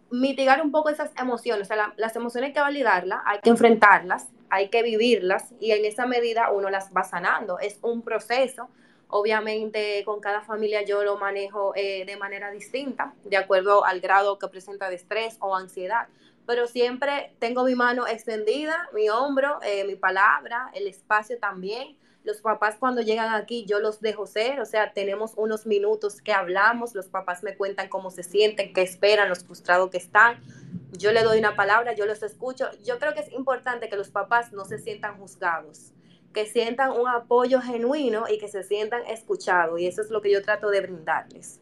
mitigar un poco esas emociones. O sea, las emociones hay que validarlas, hay que enfrentarlas, hay que vivirlas y en esa medida uno las va sanando. Es un proceso. Obviamente con cada familia yo lo manejo eh, de manera distinta, de acuerdo al grado que presenta de estrés o ansiedad pero siempre tengo mi mano extendida, mi hombro, eh, mi palabra, el espacio también. Los papás cuando llegan aquí yo los dejo ser, o sea, tenemos unos minutos que hablamos, los papás me cuentan cómo se sienten, qué esperan, los frustrados que están. Yo le doy una palabra, yo los escucho. Yo creo que es importante que los papás no se sientan juzgados, que sientan un apoyo genuino y que se sientan escuchados. Y eso es lo que yo trato de brindarles.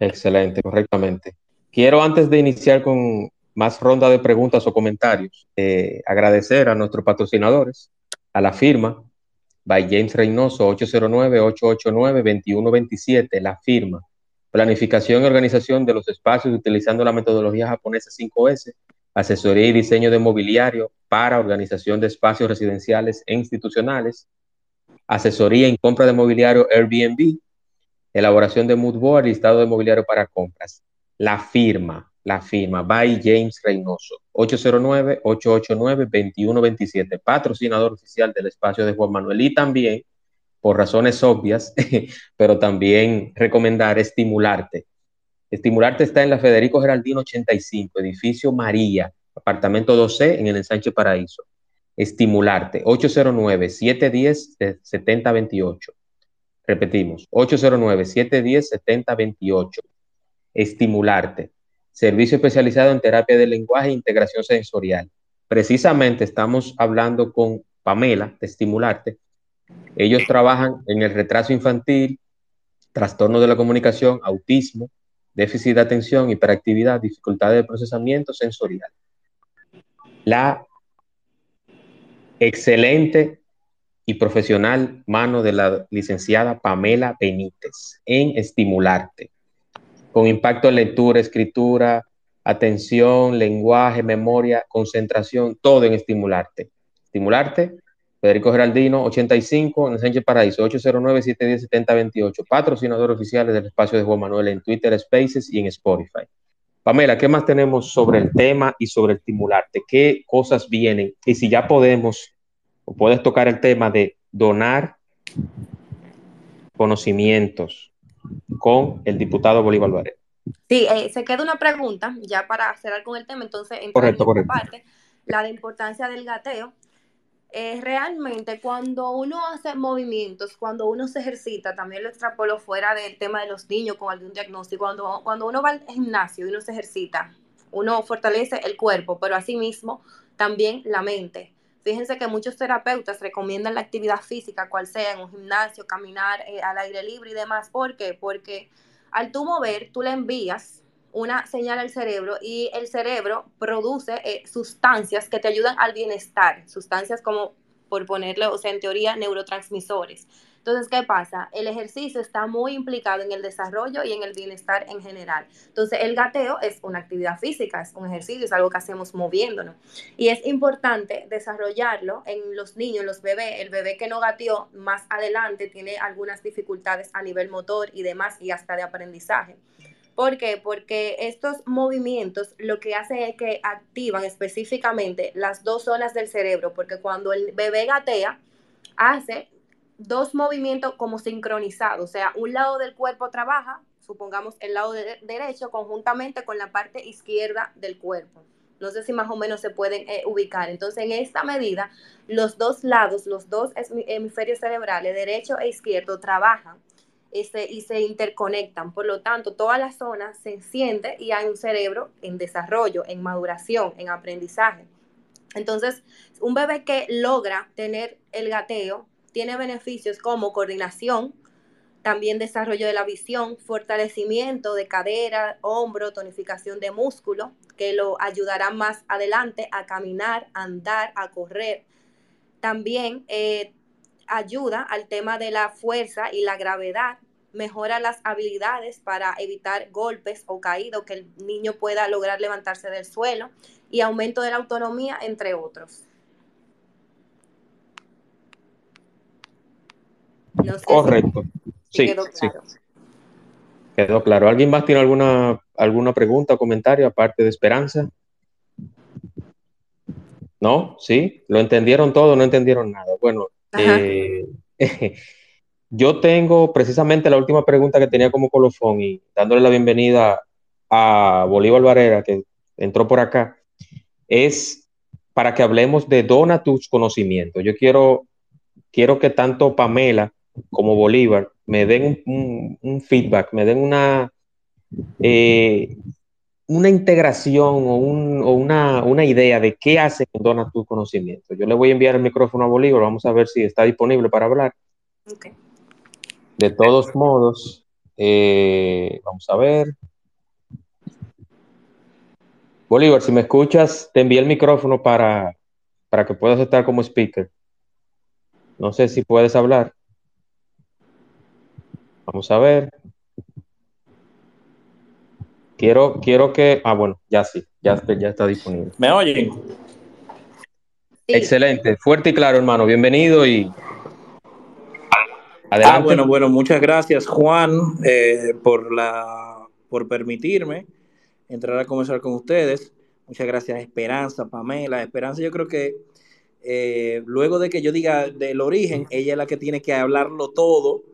Excelente, correctamente. Quiero antes de iniciar con más ronda de preguntas o comentarios, eh, agradecer a nuestros patrocinadores, a la firma by James Reynoso 809-889-2127, la firma. Planificación y organización de los espacios utilizando la metodología japonesa 5S, asesoría y diseño de mobiliario para organización de espacios residenciales e institucionales, asesoría en compra de mobiliario Airbnb, elaboración de mood board listado de mobiliario para compras. La firma, la firma by James Reynoso, 809-889-2127, patrocinador oficial del espacio de Juan Manuel y también, por razones obvias, *laughs* pero también recomendar estimularte. Estimularte está en la Federico Geraldino 85, edificio María, apartamento 12 en el ensanche Paraíso. Estimularte, 809-710-7028. Repetimos, 809-710-7028. Estimularte servicio especializado en terapia del lenguaje e integración sensorial. Precisamente estamos hablando con Pamela de Estimularte. Ellos trabajan en el retraso infantil, trastorno de la comunicación, autismo, déficit de atención, hiperactividad, dificultades de procesamiento sensorial. La excelente y profesional mano de la licenciada Pamela Benítez en Estimularte con impacto en lectura, escritura, atención, lenguaje, memoria, concentración, todo en estimularte. Estimularte, Federico Geraldino, 85, en Sánchez Paraíso, 809-710-7028, patrocinador oficiales del espacio de Juan Manuel en Twitter Spaces y en Spotify. Pamela, ¿qué más tenemos sobre el tema y sobre estimularte? ¿Qué cosas vienen? Y si ya podemos, o puedes tocar el tema de donar conocimientos, con el diputado Bolívar Varela. Sí, eh, se queda una pregunta ya para cerrar con el tema, entonces en correcto, correcto. parte, la de importancia del gateo. Eh, realmente cuando uno hace movimientos, cuando uno se ejercita, también lo extrapolo fuera del tema de los niños con algún diagnóstico, cuando, cuando uno va al gimnasio y uno se ejercita, uno fortalece el cuerpo, pero asimismo también la mente. Fíjense que muchos terapeutas recomiendan la actividad física, cual sea, en un gimnasio, caminar eh, al aire libre y demás. ¿Por qué? Porque al tú mover, tú le envías una señal al cerebro y el cerebro produce eh, sustancias que te ayudan al bienestar, sustancias como, por ponerlo, o sea, en teoría, neurotransmisores. Entonces, ¿qué pasa? El ejercicio está muy implicado en el desarrollo y en el bienestar en general. Entonces, el gateo es una actividad física, es un ejercicio, es algo que hacemos moviéndonos. Y es importante desarrollarlo en los niños, los bebés. El bebé que no gateó más adelante tiene algunas dificultades a nivel motor y demás, y hasta de aprendizaje. ¿Por qué? Porque estos movimientos lo que hacen es que activan específicamente las dos zonas del cerebro, porque cuando el bebé gatea, hace dos movimientos como sincronizados, o sea, un lado del cuerpo trabaja, supongamos el lado derecho, conjuntamente con la parte izquierda del cuerpo. No sé si más o menos se pueden eh, ubicar. Entonces, en esta medida, los dos lados, los dos hemisferios cerebrales, derecho e izquierdo, trabajan este, y se interconectan. Por lo tanto, toda la zona se enciende y hay un cerebro en desarrollo, en maduración, en aprendizaje. Entonces, un bebé que logra tener el gateo tiene beneficios como coordinación, también desarrollo de la visión, fortalecimiento de cadera, hombro, tonificación de músculo, que lo ayudará más adelante a caminar, andar, a correr. También eh, ayuda al tema de la fuerza y la gravedad, mejora las habilidades para evitar golpes o caídos, que el niño pueda lograr levantarse del suelo y aumento de la autonomía, entre otros. Correcto. sí, quedó claro. Quedó claro. ¿Alguien más tiene alguna, alguna pregunta o comentario aparte de Esperanza? ¿No? ¿Sí? ¿Lo entendieron todo no entendieron nada? Bueno, eh, *laughs* yo tengo precisamente la última pregunta que tenía como colofón y dándole la bienvenida a Bolívar Barrera, que entró por acá, es para que hablemos de dona tus conocimientos. Yo quiero, quiero que tanto Pamela como Bolívar me den un, feedback, me den una, eh, una integración o, una, idea de qué hace con Dona tu conocimiento. Yo le voy a enviar el micrófono a Bolívar, vamos a ver si está disponible para hablar. De todos modos, eh, vamos a ver. Bolívar, si me escuchas, te envié el micrófono para, para que puedas estar como speaker. No sé si puedes hablar. Vamos a ver. Quiero, quiero que. Ah, bueno, ya sí, ya, ya está disponible. ¿Me oyen? Excelente, fuerte y claro, hermano. Bienvenido y. Adelante. Ah, bueno, bueno, muchas gracias, Juan, eh, por, la, por permitirme entrar a conversar con ustedes. Muchas gracias, Esperanza, Pamela. Esperanza, yo creo que eh, luego de que yo diga del origen, ella es la que tiene que hablarlo todo,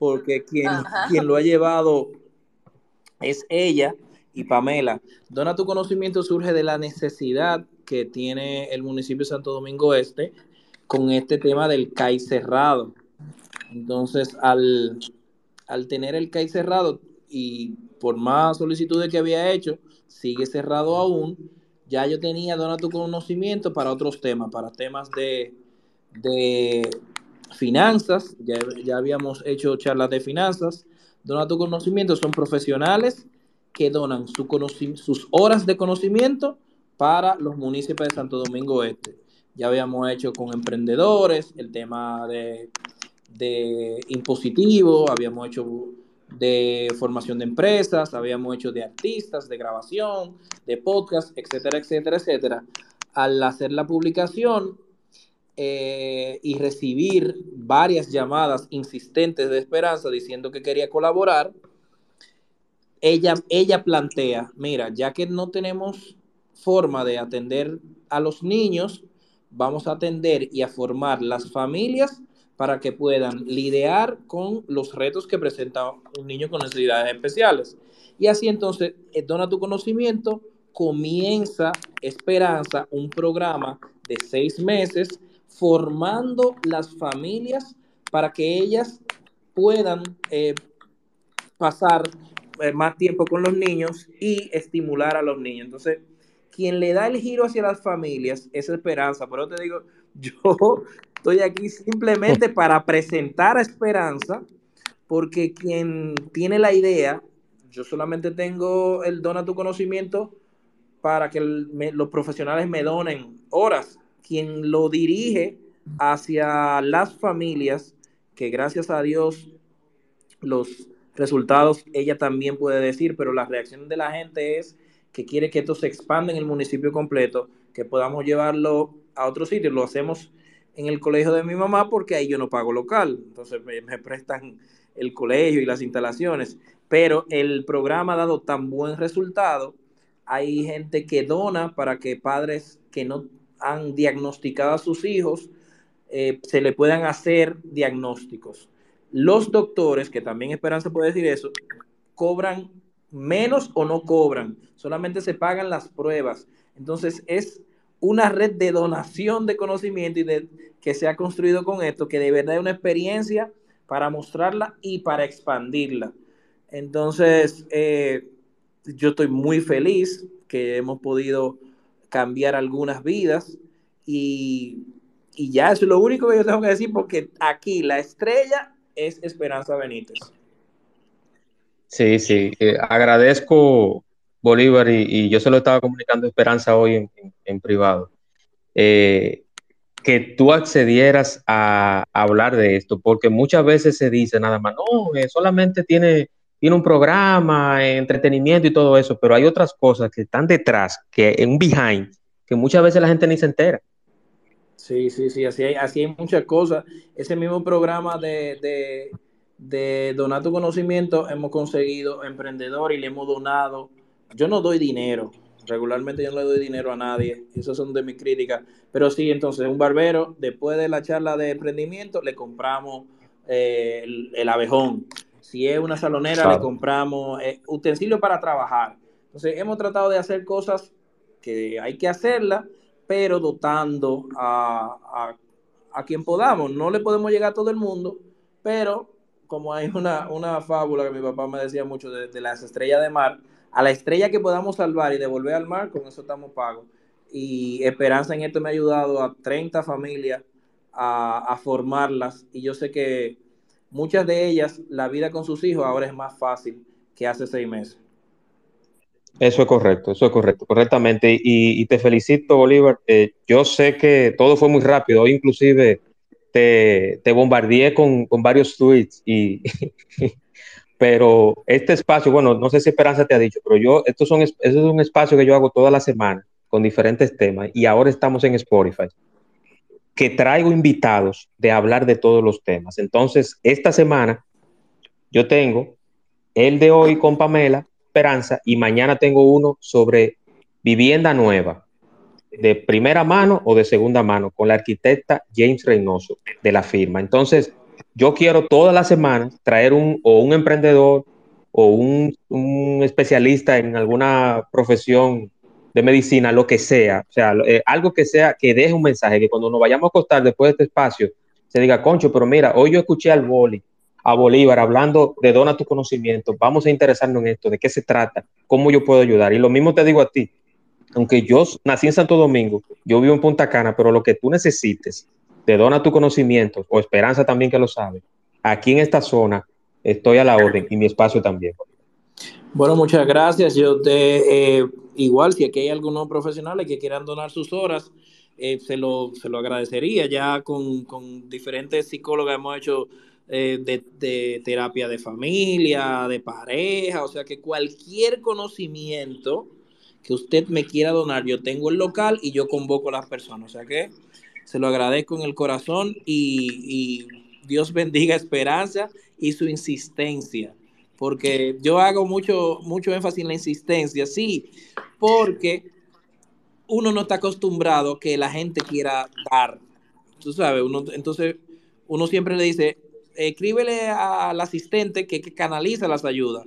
porque quien, quien lo ha llevado es ella y Pamela. Dona tu conocimiento surge de la necesidad que tiene el municipio de Santo Domingo Este con este tema del CAI cerrado. Entonces, al, al tener el CAI cerrado y por más solicitudes que había hecho, sigue cerrado aún, ya yo tenía, dona tu conocimiento para otros temas, para temas de, de finanzas, ya, ya habíamos hecho charlas de finanzas, dona tu conocimiento, son profesionales que donan su sus horas de conocimiento para los municipios de Santo Domingo Este. Ya habíamos hecho con emprendedores el tema de, de impositivo, habíamos hecho de formación de empresas, habíamos hecho de artistas, de grabación, de podcast, etcétera, etcétera, etcétera. Al hacer la publicación eh, y recibir varias llamadas insistentes de Esperanza diciendo que quería colaborar, ella, ella plantea, mira, ya que no tenemos forma de atender a los niños, vamos a atender y a formar las familias para que puedan lidiar con los retos que presenta un niño con necesidades especiales. Y así entonces, eh, dona tu conocimiento, comienza Esperanza, un programa de seis meses, formando las familias para que ellas puedan eh, pasar eh, más tiempo con los niños y estimular a los niños. Entonces, quien le da el giro hacia las familias es Esperanza. Pero te digo, *laughs* yo estoy aquí simplemente *laughs* para presentar a Esperanza, porque quien tiene la idea, yo solamente tengo el dona tu conocimiento para que los profesionales me donen horas. Quien lo dirige hacia las familias, que gracias a Dios los resultados ella también puede decir, pero la reacción de la gente es que quiere que esto se expanda en el municipio completo, que podamos llevarlo a otro sitio. Lo hacemos en el colegio de mi mamá porque ahí yo no pago local, entonces me, me prestan el colegio y las instalaciones, pero el programa ha dado tan buen resultado, hay gente que dona para que padres que no han diagnosticado a sus hijos eh, se le puedan hacer diagnósticos. Los doctores, que también Esperanza puede decir eso, cobran menos o no cobran, solamente se pagan las pruebas. Entonces es una red de donación de conocimiento y de, que se ha construido con esto, que de verdad es una experiencia para mostrarla y para expandirla. Entonces, eh, yo estoy muy feliz que hemos podido cambiar algunas vidas y, y ya eso es lo único que yo tengo que decir porque aquí la estrella es Esperanza Benítez. Sí, sí, eh, agradezco Bolívar y, yo se lo estaba comunicando Esperanza hoy en, privado, eh, que tú accedieras a, hablar de esto, porque muchas veces se dice nada más, no, eh, solamente tiene, tiene un programa, entretenimiento y todo eso, pero hay otras cosas que están detrás, que en un behind, que muchas veces la gente ni se entera. Sí, sí, sí, así hay, así hay muchas cosas. Ese mismo programa de, de, de donar tu conocimiento hemos conseguido emprendedor y le hemos donado. Yo no doy dinero, regularmente yo no le doy dinero a nadie, esas son de mis críticas, pero sí, entonces un barbero, después de la charla de emprendimiento, le compramos eh, el, abejón. Si es una salonera, le compramos eh, utensilios para trabajar. Entonces hemos tratado de hacer cosas que hay que hacerlas pero dotando a, quien podamos. No le podemos llegar a todo el mundo, pero como hay una, una fábula que mi papá me decía mucho de, las estrellas de mar, a la estrella que podamos salvar y devolver al mar, con eso estamos pagos. Y Esperanza en esto me ha ayudado a 30 familias a, a, formarlas y yo sé que muchas de ellas, la vida con sus hijos ahora es más fácil que hace seis meses. Eso es correcto, eso es correcto, correctamente. Y, te felicito, Bolívar. Eh, yo sé que todo fue muy rápido. Inclusive te, bombardeé con, varios tweets y, *laughs* pero este espacio, bueno, no sé si Esperanza te ha dicho, pero yo, estos son, es un espacio que yo hago toda la semana con diferentes temas y ahora estamos en Spotify, que traigo invitados de hablar de todos los temas. Entonces, esta semana yo tengo el de hoy con Pamela Esperanza y mañana tengo uno sobre vivienda nueva, de primera mano o de segunda mano, con la arquitecta James Reynoso de la firma. Entonces, yo quiero todas las semanas traer un, o un emprendedor o un, un especialista en alguna profesión de medicina, lo que sea, o sea, eh, algo que sea, que deje un mensaje, que cuando nos vayamos a acostar después de este espacio, se diga, concho, pero mira, hoy yo escuché al Boli, a Bolívar hablando de dona tu conocimiento, vamos a interesarnos en esto, de qué se trata, cómo yo puedo ayudar. Y lo mismo te digo a ti, aunque yo nací en Santo Domingo, yo vivo en Punta Cana, pero lo que tú necesites, de dona tu conocimiento, o Esperanza también que lo sabe, aquí en esta zona estoy a la orden y mi espacio también. Bueno, muchas gracias. Yo te, eh, igual, si aquí hay algunos profesionales que quieran donar sus horas, eh, se, lo, se lo agradecería. Ya con, con diferentes psicólogos hemos hecho eh, de, terapia de familia, de pareja, o sea que cualquier conocimiento que usted me quiera donar, yo tengo el local y yo convoco a las personas, o sea que se lo agradezco en el corazón y, Dios bendiga Esperanza y su insistencia, porque yo hago mucho, mucho énfasis en la insistencia, sí, porque uno no está acostumbrado que la gente quiera dar, tú sabes, uno, entonces uno siempre le dice, escríbele al asistente que, canaliza las ayudas.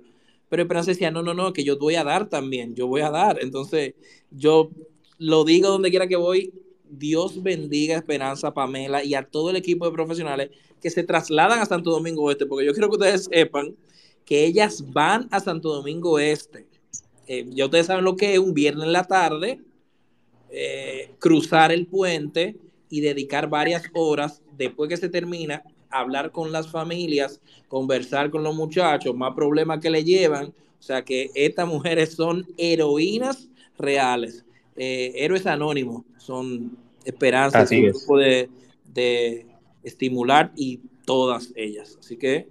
Pero Esperanza decía, no, no, no, que yo voy a dar también, yo voy a dar. Entonces, yo lo digo donde quiera que voy, Dios bendiga a Esperanza, Pamela y a todo el equipo de profesionales que se trasladan a Santo Domingo Este, porque yo quiero que ustedes sepan que ellas van a Santo Domingo Este. Eh, ya ustedes saben lo que es un viernes en la tarde, eh, cruzar el puente y dedicar varias horas después que se termina hablar con las familias, conversar con los muchachos, más problemas que le llevan. O sea que estas mujeres son heroínas reales, eh, héroes anónimos, son esperanzas, un grupo de, estimular y todas ellas. Así que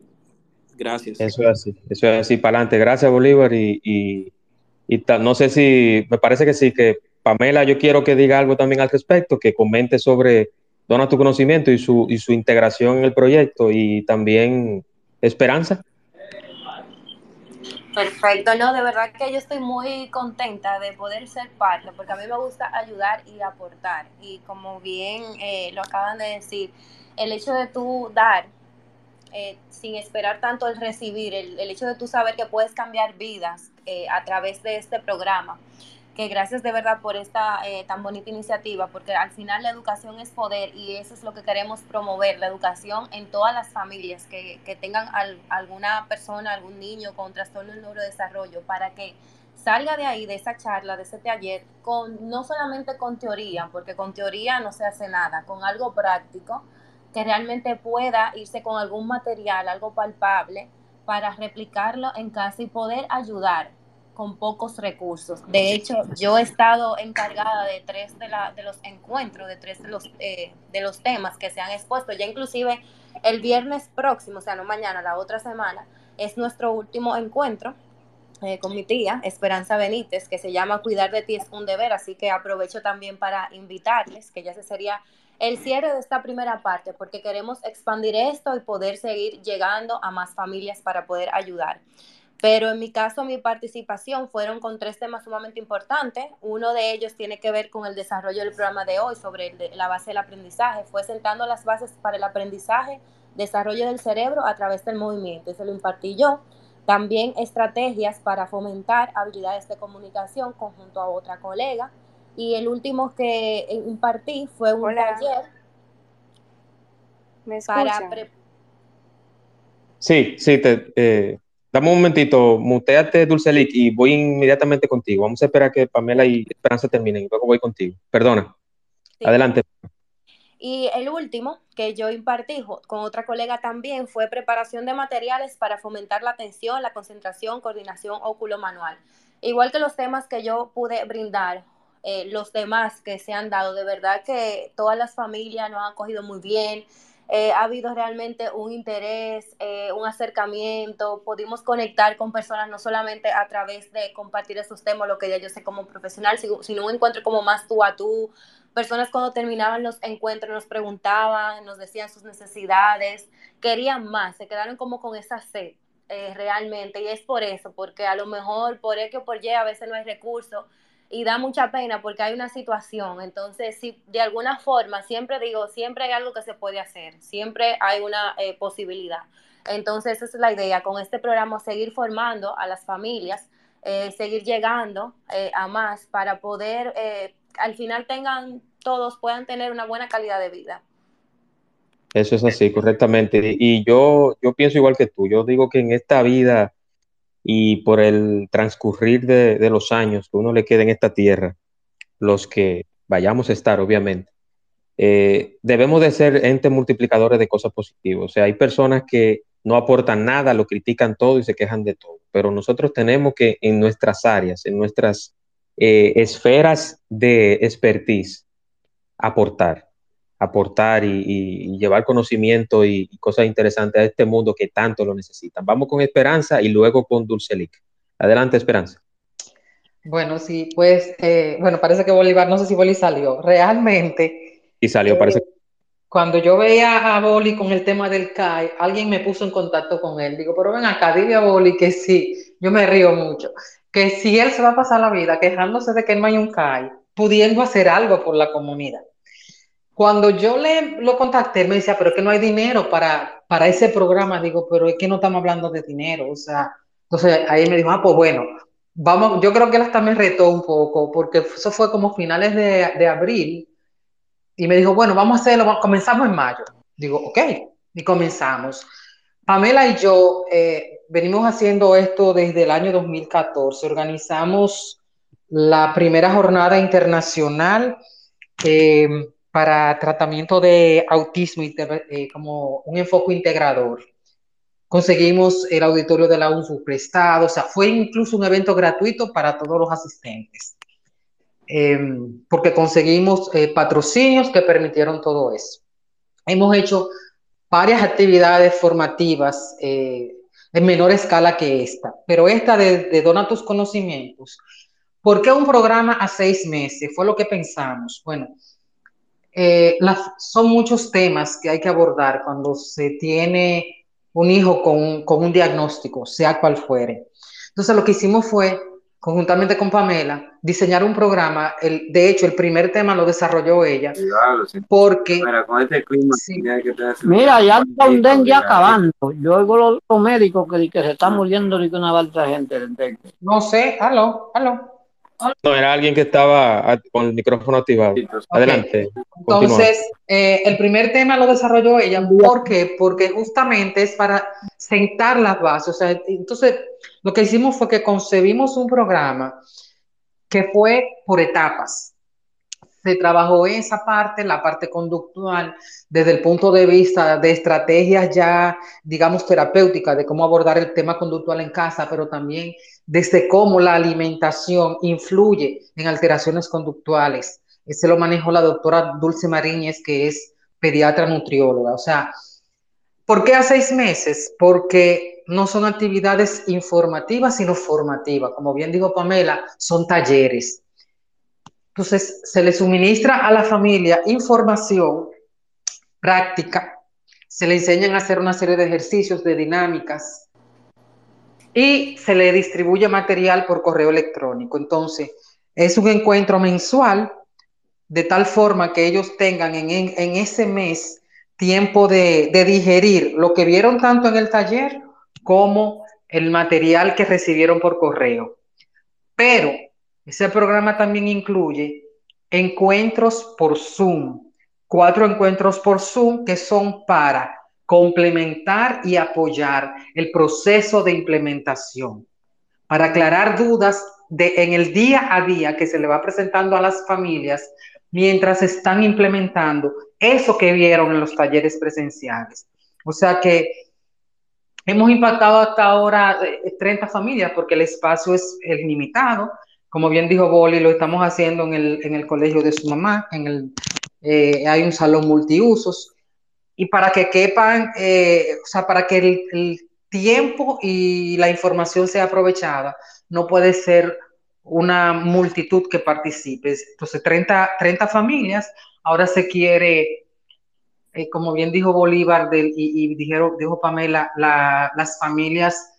gracias. Eso es así, eso es así, para adelante. Gracias, Bolívar. Y, y, no sé si, me parece que sí, que Pamela, yo quiero que diga algo también al respecto, que comente sobre dona tu conocimiento y su, y su integración en el proyecto y también esperanza. Perfecto, no, de verdad que yo estoy muy contenta de poder ser parte, porque a mí me gusta ayudar y aportar. Y como bien eh, lo acaban de decir, el hecho de tú dar eh, sin esperar tanto el recibir, el, hecho de tú saber que puedes cambiar vidas eh, a través de este programa, que gracias de verdad por esta eh, tan bonita iniciativa, porque al final la educación es poder y eso es lo que queremos promover, la educación en todas las familias que, que tengan alguna persona, algún niño con trastorno del neurodesarrollo, para que salga de ahí, de esa charla, de ese taller, con, no solamente con teoría, porque con teoría no se hace nada, con algo práctico, que realmente pueda irse con algún material, algo palpable, para replicarlo en casa y poder ayudar con pocos recursos. De hecho, yo he estado encargada de tres de, la, de los encuentros, de tres de los, eh, de los temas que se han expuesto. Ya inclusive el viernes próximo, o sea, no mañana, la otra semana, es nuestro último encuentro eh, con mi tía, Esperanza Benítez, que se llama Cuidar de ti es un deber, así que aprovecho también para invitarles, que ya se sería el cierre de esta primera parte, porque queremos expandir esto y poder seguir llegando a más familias para poder ayudar. Pero en mi caso, mi participación fueron con tres temas sumamente importantes. Uno de ellos tiene que ver con el desarrollo del programa de hoy sobre la base del aprendizaje. Fue sentando las bases para el aprendizaje, desarrollo del cerebro a través del movimiento. Eso lo impartí yo. También estrategias para fomentar habilidades de comunicación conjunto a otra colega. Y el último que impartí fue un taller ¿Me para... Sí, sí, te, eh, Dame un momentito, muteate Dulcelic y voy inmediatamente contigo. Vamos a esperar que Pamela y Esperanza terminen y luego voy contigo. Perdona. Adelante. Y el último que yo impartí con otra colega también fue preparación de materiales para fomentar la atención, la concentración, coordinación óculo-manual. igual que los temas que yo pude brindar, eh, los demás que se han dado, de verdad que todas las familias nos han cogido muy bien, eh, ha habido realmente un interés, eh, un acercamiento, pudimos conectar con personas no solamente a través de compartir esos temas, lo que ya yo sé como profesional, sino un encuentro como más tú a tú. Personas cuando terminaban los encuentros nos preguntaban, nos decían sus necesidades, querían más, se quedaron como con esa sed eh, realmente. Y es por eso, porque a lo mejor por X o por Y a veces no hay recursos y da mucha pena porque hay una situación. Entonces, si de alguna forma, siempre digo, siempre hay algo que se puede hacer, siempre hay una eh, posibilidad. Entonces, esa es la idea, con este programa seguir formando a las familias, eh, seguir llegando eh, a más para poder, al final tengan, todos puedan tener una buena calidad de vida. Eso es así, correctamente. Y yo, yo pienso igual que tú, yo digo que en esta vida y por el transcurrir de, los años que uno le queda en esta tierra, los que vayamos a estar, obviamente, eh, debemos de ser entes multiplicadores de cosas positivas. O sea, hay personas que no aportan nada, lo critican todo y se quejan de todo, pero nosotros tenemos que en nuestras áreas, en nuestras eh, esferas de expertise, aportar aportar y, llevar conocimiento y, cosas interesantes a este mundo que tanto lo necesitan. Vamos con Esperanza y luego con Dulcelic. Adelante, Esperanza. Bueno, sí, pues, eh, bueno, parece que Bolívar, no sé si Bolí salió, *laughs* realmente. Y salió, parece. Eh, cuando yo veía a Boli con el tema del CAI, alguien me puso en contacto con él. Digo, pero ven acá, dile a Boli que sí, yo me río mucho, que si él se va a pasar la vida quejándose de que no hay un CAI, pudiendo hacer algo por la comunidad. Cuando yo le lo contacté, me decía, pero es que no hay dinero para, para ese programa. Digo, pero es que no estamos hablando de dinero. O sea, entonces ahí me dijo, ah, pues bueno, vamos, yo creo que él hasta me retó un poco, porque eso fue como finales de, de abril. Y me dijo, bueno, vamos a hacerlo, comenzamos en mayo. Digo, ok, y comenzamos. Pamela y yo eh, venimos haciendo esto desde el año 2014. Organizamos la primera jornada internacional. Eh, para tratamiento de autismo eh, como un enfoque integrador. Conseguimos el auditorio de la UNSU prestado, o sea, fue incluso un evento gratuito para todos los asistentes, em, porque conseguimos eh, patrocinios que permitieron todo eso. Hemos hecho varias actividades formativas eh, en menor escala que esta, pero esta de, de Dona tus conocimientos. ¿Por qué un programa a seis meses? Fue lo que pensamos. Bueno, eh, son muchos temas que hay que abordar cuando se tiene un hijo con, con, un diagnóstico, sea cual fuere. Entonces lo que hicimos fue, conjuntamente con Pamela, diseñar un programa. El, de hecho, el primer tema lo desarrolló ella. Porque... con este clima, Mira, ya está un dengue acabando. Yo oigo los, los médicos que, que se están muriendo y que una balsa gente No sé, aló, aló. No, era alguien que estaba con el micrófono activado. Adelante. Entonces, eh, el primer tema lo desarrolló ella. ¿Por qué? Porque justamente es para sentar las bases. O sea, entonces, lo que hicimos fue que concebimos un programa que fue por etapas se trabajó esa parte, la parte conductual, desde el punto de vista de estrategias ya, digamos, terapéuticas, de cómo abordar el tema conductual en casa, pero también desde cómo la alimentación influye en alteraciones conductuales. Ese lo manejó la doctora Dulce Mariñez, que es pediatra nutrióloga. O sea, ¿por qué a seis meses? Porque no son actividades informativas, sino formativas. Como bien dijo Pamela, son talleres entonces, se le suministra a la familia información práctica, se le enseñan a hacer una serie de ejercicios, de dinámicas, y se le distribuye material por correo electrónico. Entonces, es un encuentro mensual, de tal forma que ellos tengan en, ese mes tiempo de, de digerir lo que vieron tanto en el taller como el material que recibieron por correo. Pero ese programa también incluye encuentros por Zoom, cuatro encuentros por Zoom que son para complementar y apoyar el proceso de implementación, para aclarar dudas de, en el día a día que se le va presentando a las familias mientras están implementando eso que vieron en los talleres presenciales. O sea que Hemos impactado hasta ahora 30 familias porque el espacio es limitado. Como bien dijo Boli, lo estamos haciendo en el, en el colegio de su mamá, en el, eh, hay un salón multiusos. Y para que quepan, eh, o sea, para que el, el, tiempo y la información sea aprovechada, no puede ser una multitud que participe. Entonces, 30, 30 familias, ahora se quiere, eh, como bien dijo Bolívar del, y, y, dijeron, dijo Pamela, la, las familias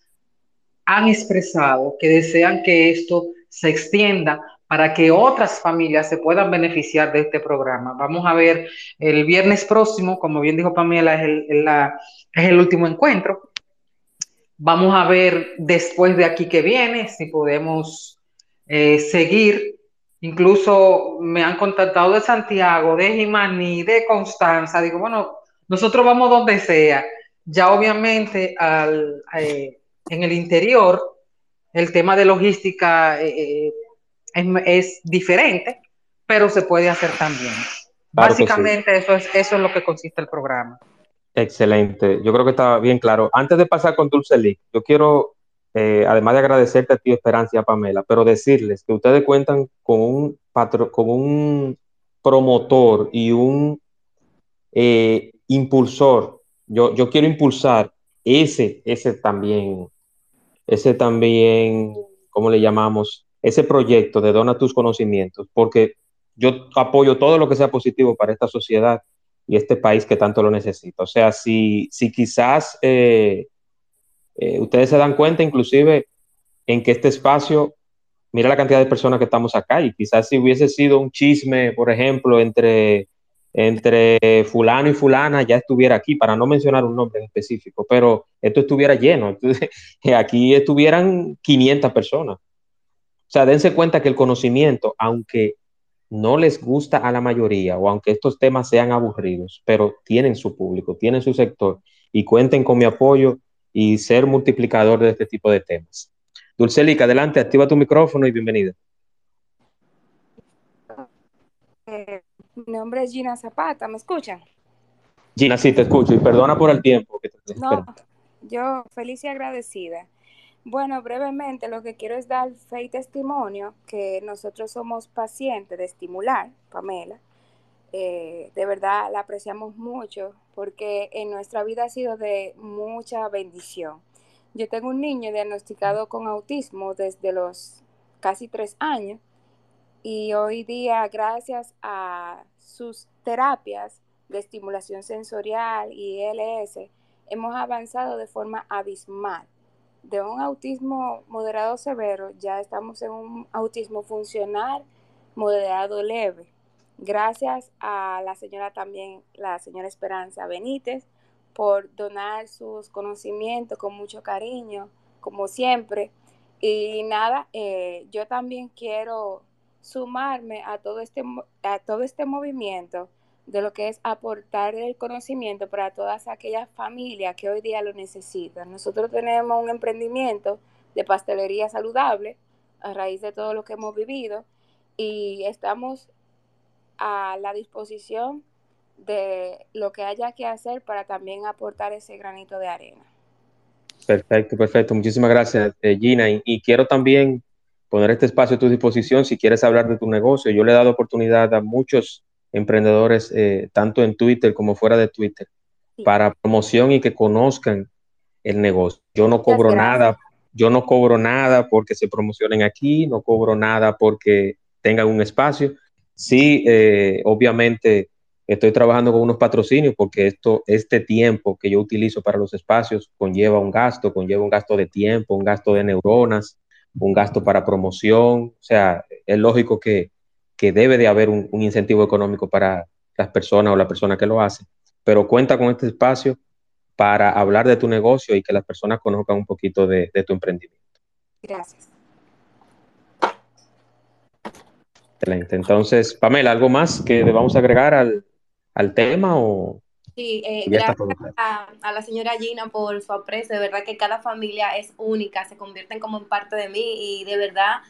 han expresado que desean que esto se extienda para que otras familias se puedan beneficiar de este programa. Vamos a ver el viernes próximo, como bien dijo Pamela, es el, es el último encuentro. Vamos a ver después de aquí que viene si podemos eh, seguir. Incluso me han contactado de Santiago, de Jimaní, de Constanza. Digo, bueno, nosotros vamos donde sea. Ya obviamente al, eh, en el interior el tema de logística eh, es, es, diferente, pero se puede hacer también. Claro Básicamente sí. eso, es, eso es lo que consiste el programa. Excelente, yo creo que está bien claro. Antes de pasar con Dulce Lee, yo quiero, eh, además de agradecerte a ti, Esperanza y a Pamela, pero decirles que ustedes cuentan con un, patro, con un promotor y un eh, impulsor. Yo, yo quiero impulsar ese, ese también, ese también, ¿cómo le llamamos? Ese proyecto de Dona tus conocimientos, porque yo apoyo todo lo que sea positivo para esta sociedad y este país que tanto lo necesita. O sea, si, si quizás eh, eh, ustedes se dan cuenta inclusive en que este espacio, mira la cantidad de personas que estamos acá y quizás si hubiese sido un chisme, por ejemplo, entre, entre fulano y fulana, ya estuviera aquí, para no mencionar un nombre específico, pero esto estuviera lleno. *laughs* Aquí estuvieran 500 personas. O sea, dense cuenta que el conocimiento, aunque no les gusta a la mayoría o aunque estos temas sean aburridos, pero tienen su público, tienen su sector y cuenten con mi apoyo y ser multiplicador de este tipo de temas. Dulcelica, adelante, activa tu micrófono y bienvenida. Eh, mi nombre es Gina Zapata, ¿me escuchan? Gina, sí, te escucho y perdona por el tiempo. Que te no, yo feliz y agradecida. Bueno, brevemente lo que quiero es dar fe y testimonio que nosotros somos pacientes de estimular, Pamela. Eh, de verdad la apreciamos mucho porque en nuestra vida ha sido de mucha bendición. Yo tengo un niño diagnosticado con autismo desde los casi tres años y hoy día gracias a sus terapias de estimulación sensorial y LS hemos avanzado de forma abismal de un autismo moderado severo, ya estamos en un autismo funcional moderado leve. Gracias a la señora también, la señora Esperanza Benítez, por donar sus conocimientos con mucho cariño, como siempre. Y nada, eh, yo también quiero sumarme a todo este, a todo este movimiento de lo que es aportar el conocimiento para todas aquellas familias que hoy día lo necesitan. Nosotros tenemos un emprendimiento de pastelería saludable a raíz de todo lo que hemos vivido y estamos a la disposición de lo que haya que hacer para también aportar ese granito de arena. Perfecto, perfecto. Muchísimas gracias, eh, Gina. Y, y, quiero también poner este espacio a tu disposición si quieres hablar de tu negocio. Yo le he dado oportunidad a muchos emprendedores, eh, tanto en Twitter como fuera de Twitter, sí. para promoción y que conozcan el negocio. Yo no cobro Gracias. nada, yo no cobro nada porque se promocionen aquí, no cobro nada porque tengan un espacio. Sí, eh, obviamente estoy trabajando con unos patrocinios porque esto, este tiempo que yo utilizo para los espacios conlleva un gasto, conlleva un gasto de tiempo, un gasto de neuronas, un gasto para promoción. O sea, es lógico que, que debe de haber un, un, incentivo económico para las personas o la persona que lo hace, pero cuenta con este espacio para hablar de tu negocio y que las personas conozcan un poquito de, de tu emprendimiento. Gracias. Excelente. Entonces, Pamela, ¿algo más que debamos agregar al, al tema o, Sí, eh, gracias a, a, la señora Gina por su aprecio. De verdad que cada familia es única, se convierten como en parte de mí y de verdad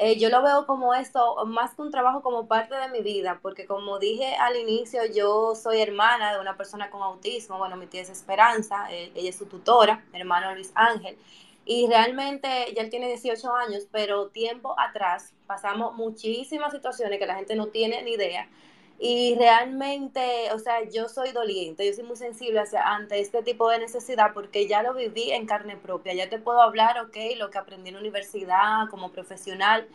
eh, yo lo veo como esto, más que un trabajo como parte de mi vida, porque como dije al inicio, yo soy hermana de una persona con autismo, bueno, mi tía es Esperanza, eh, ella es su tutora, mi hermano Luis Ángel, y realmente ya él tiene 18 años, pero tiempo atrás pasamos muchísimas situaciones que la gente no tiene ni idea y realmente, o sea, yo soy doliente, yo soy muy sensible ante este tipo de necesidad porque ya lo viví en carne propia. Ya te puedo hablar, ok, lo que aprendí en la universidad como profesional,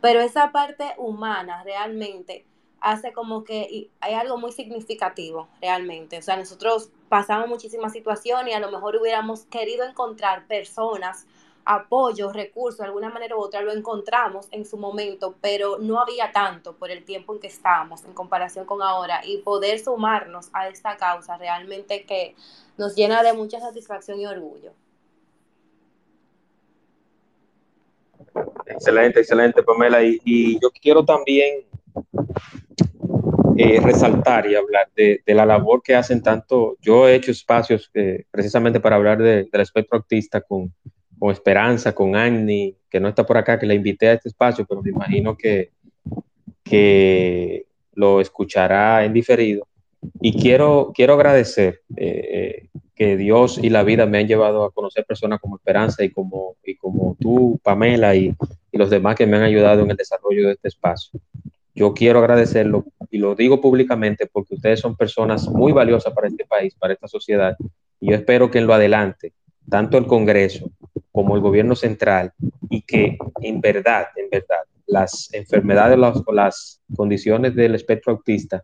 pero esa parte humana realmente hace como que hay algo muy significativo realmente. O sea, nosotros pasamos muchísimas situaciones y a lo mejor hubiéramos querido encontrar personas apoyo, recursos, de alguna manera u otra lo encontramos en su momento, pero no había tanto por el tiempo en que estábamos en comparación con ahora y poder sumarnos a esta causa realmente que nos llena de mucha satisfacción y orgullo. Excelente, excelente, Pamela. Y, yo quiero también eh, resaltar y hablar de, la labor que hacen tanto. Yo he hecho espacios eh, precisamente para hablar del espectro autista con, con Esperanza, con Annie, que no está por acá, que la invité a este espacio, pero me imagino que, que lo escuchará en diferido. Y quiero, quiero agradecer eh, que Dios y la vida me han llevado a conocer personas como Esperanza y como, y como tú, Pamela, y, y los demás que me han ayudado en el desarrollo de este espacio. Yo quiero agradecerlo y lo digo públicamente porque ustedes son personas muy valiosas para este país, para esta sociedad. Y yo espero que en lo adelante, tanto el Congreso como el gobierno central y que en verdad, en verdad, las enfermedades las condiciones del espectro autista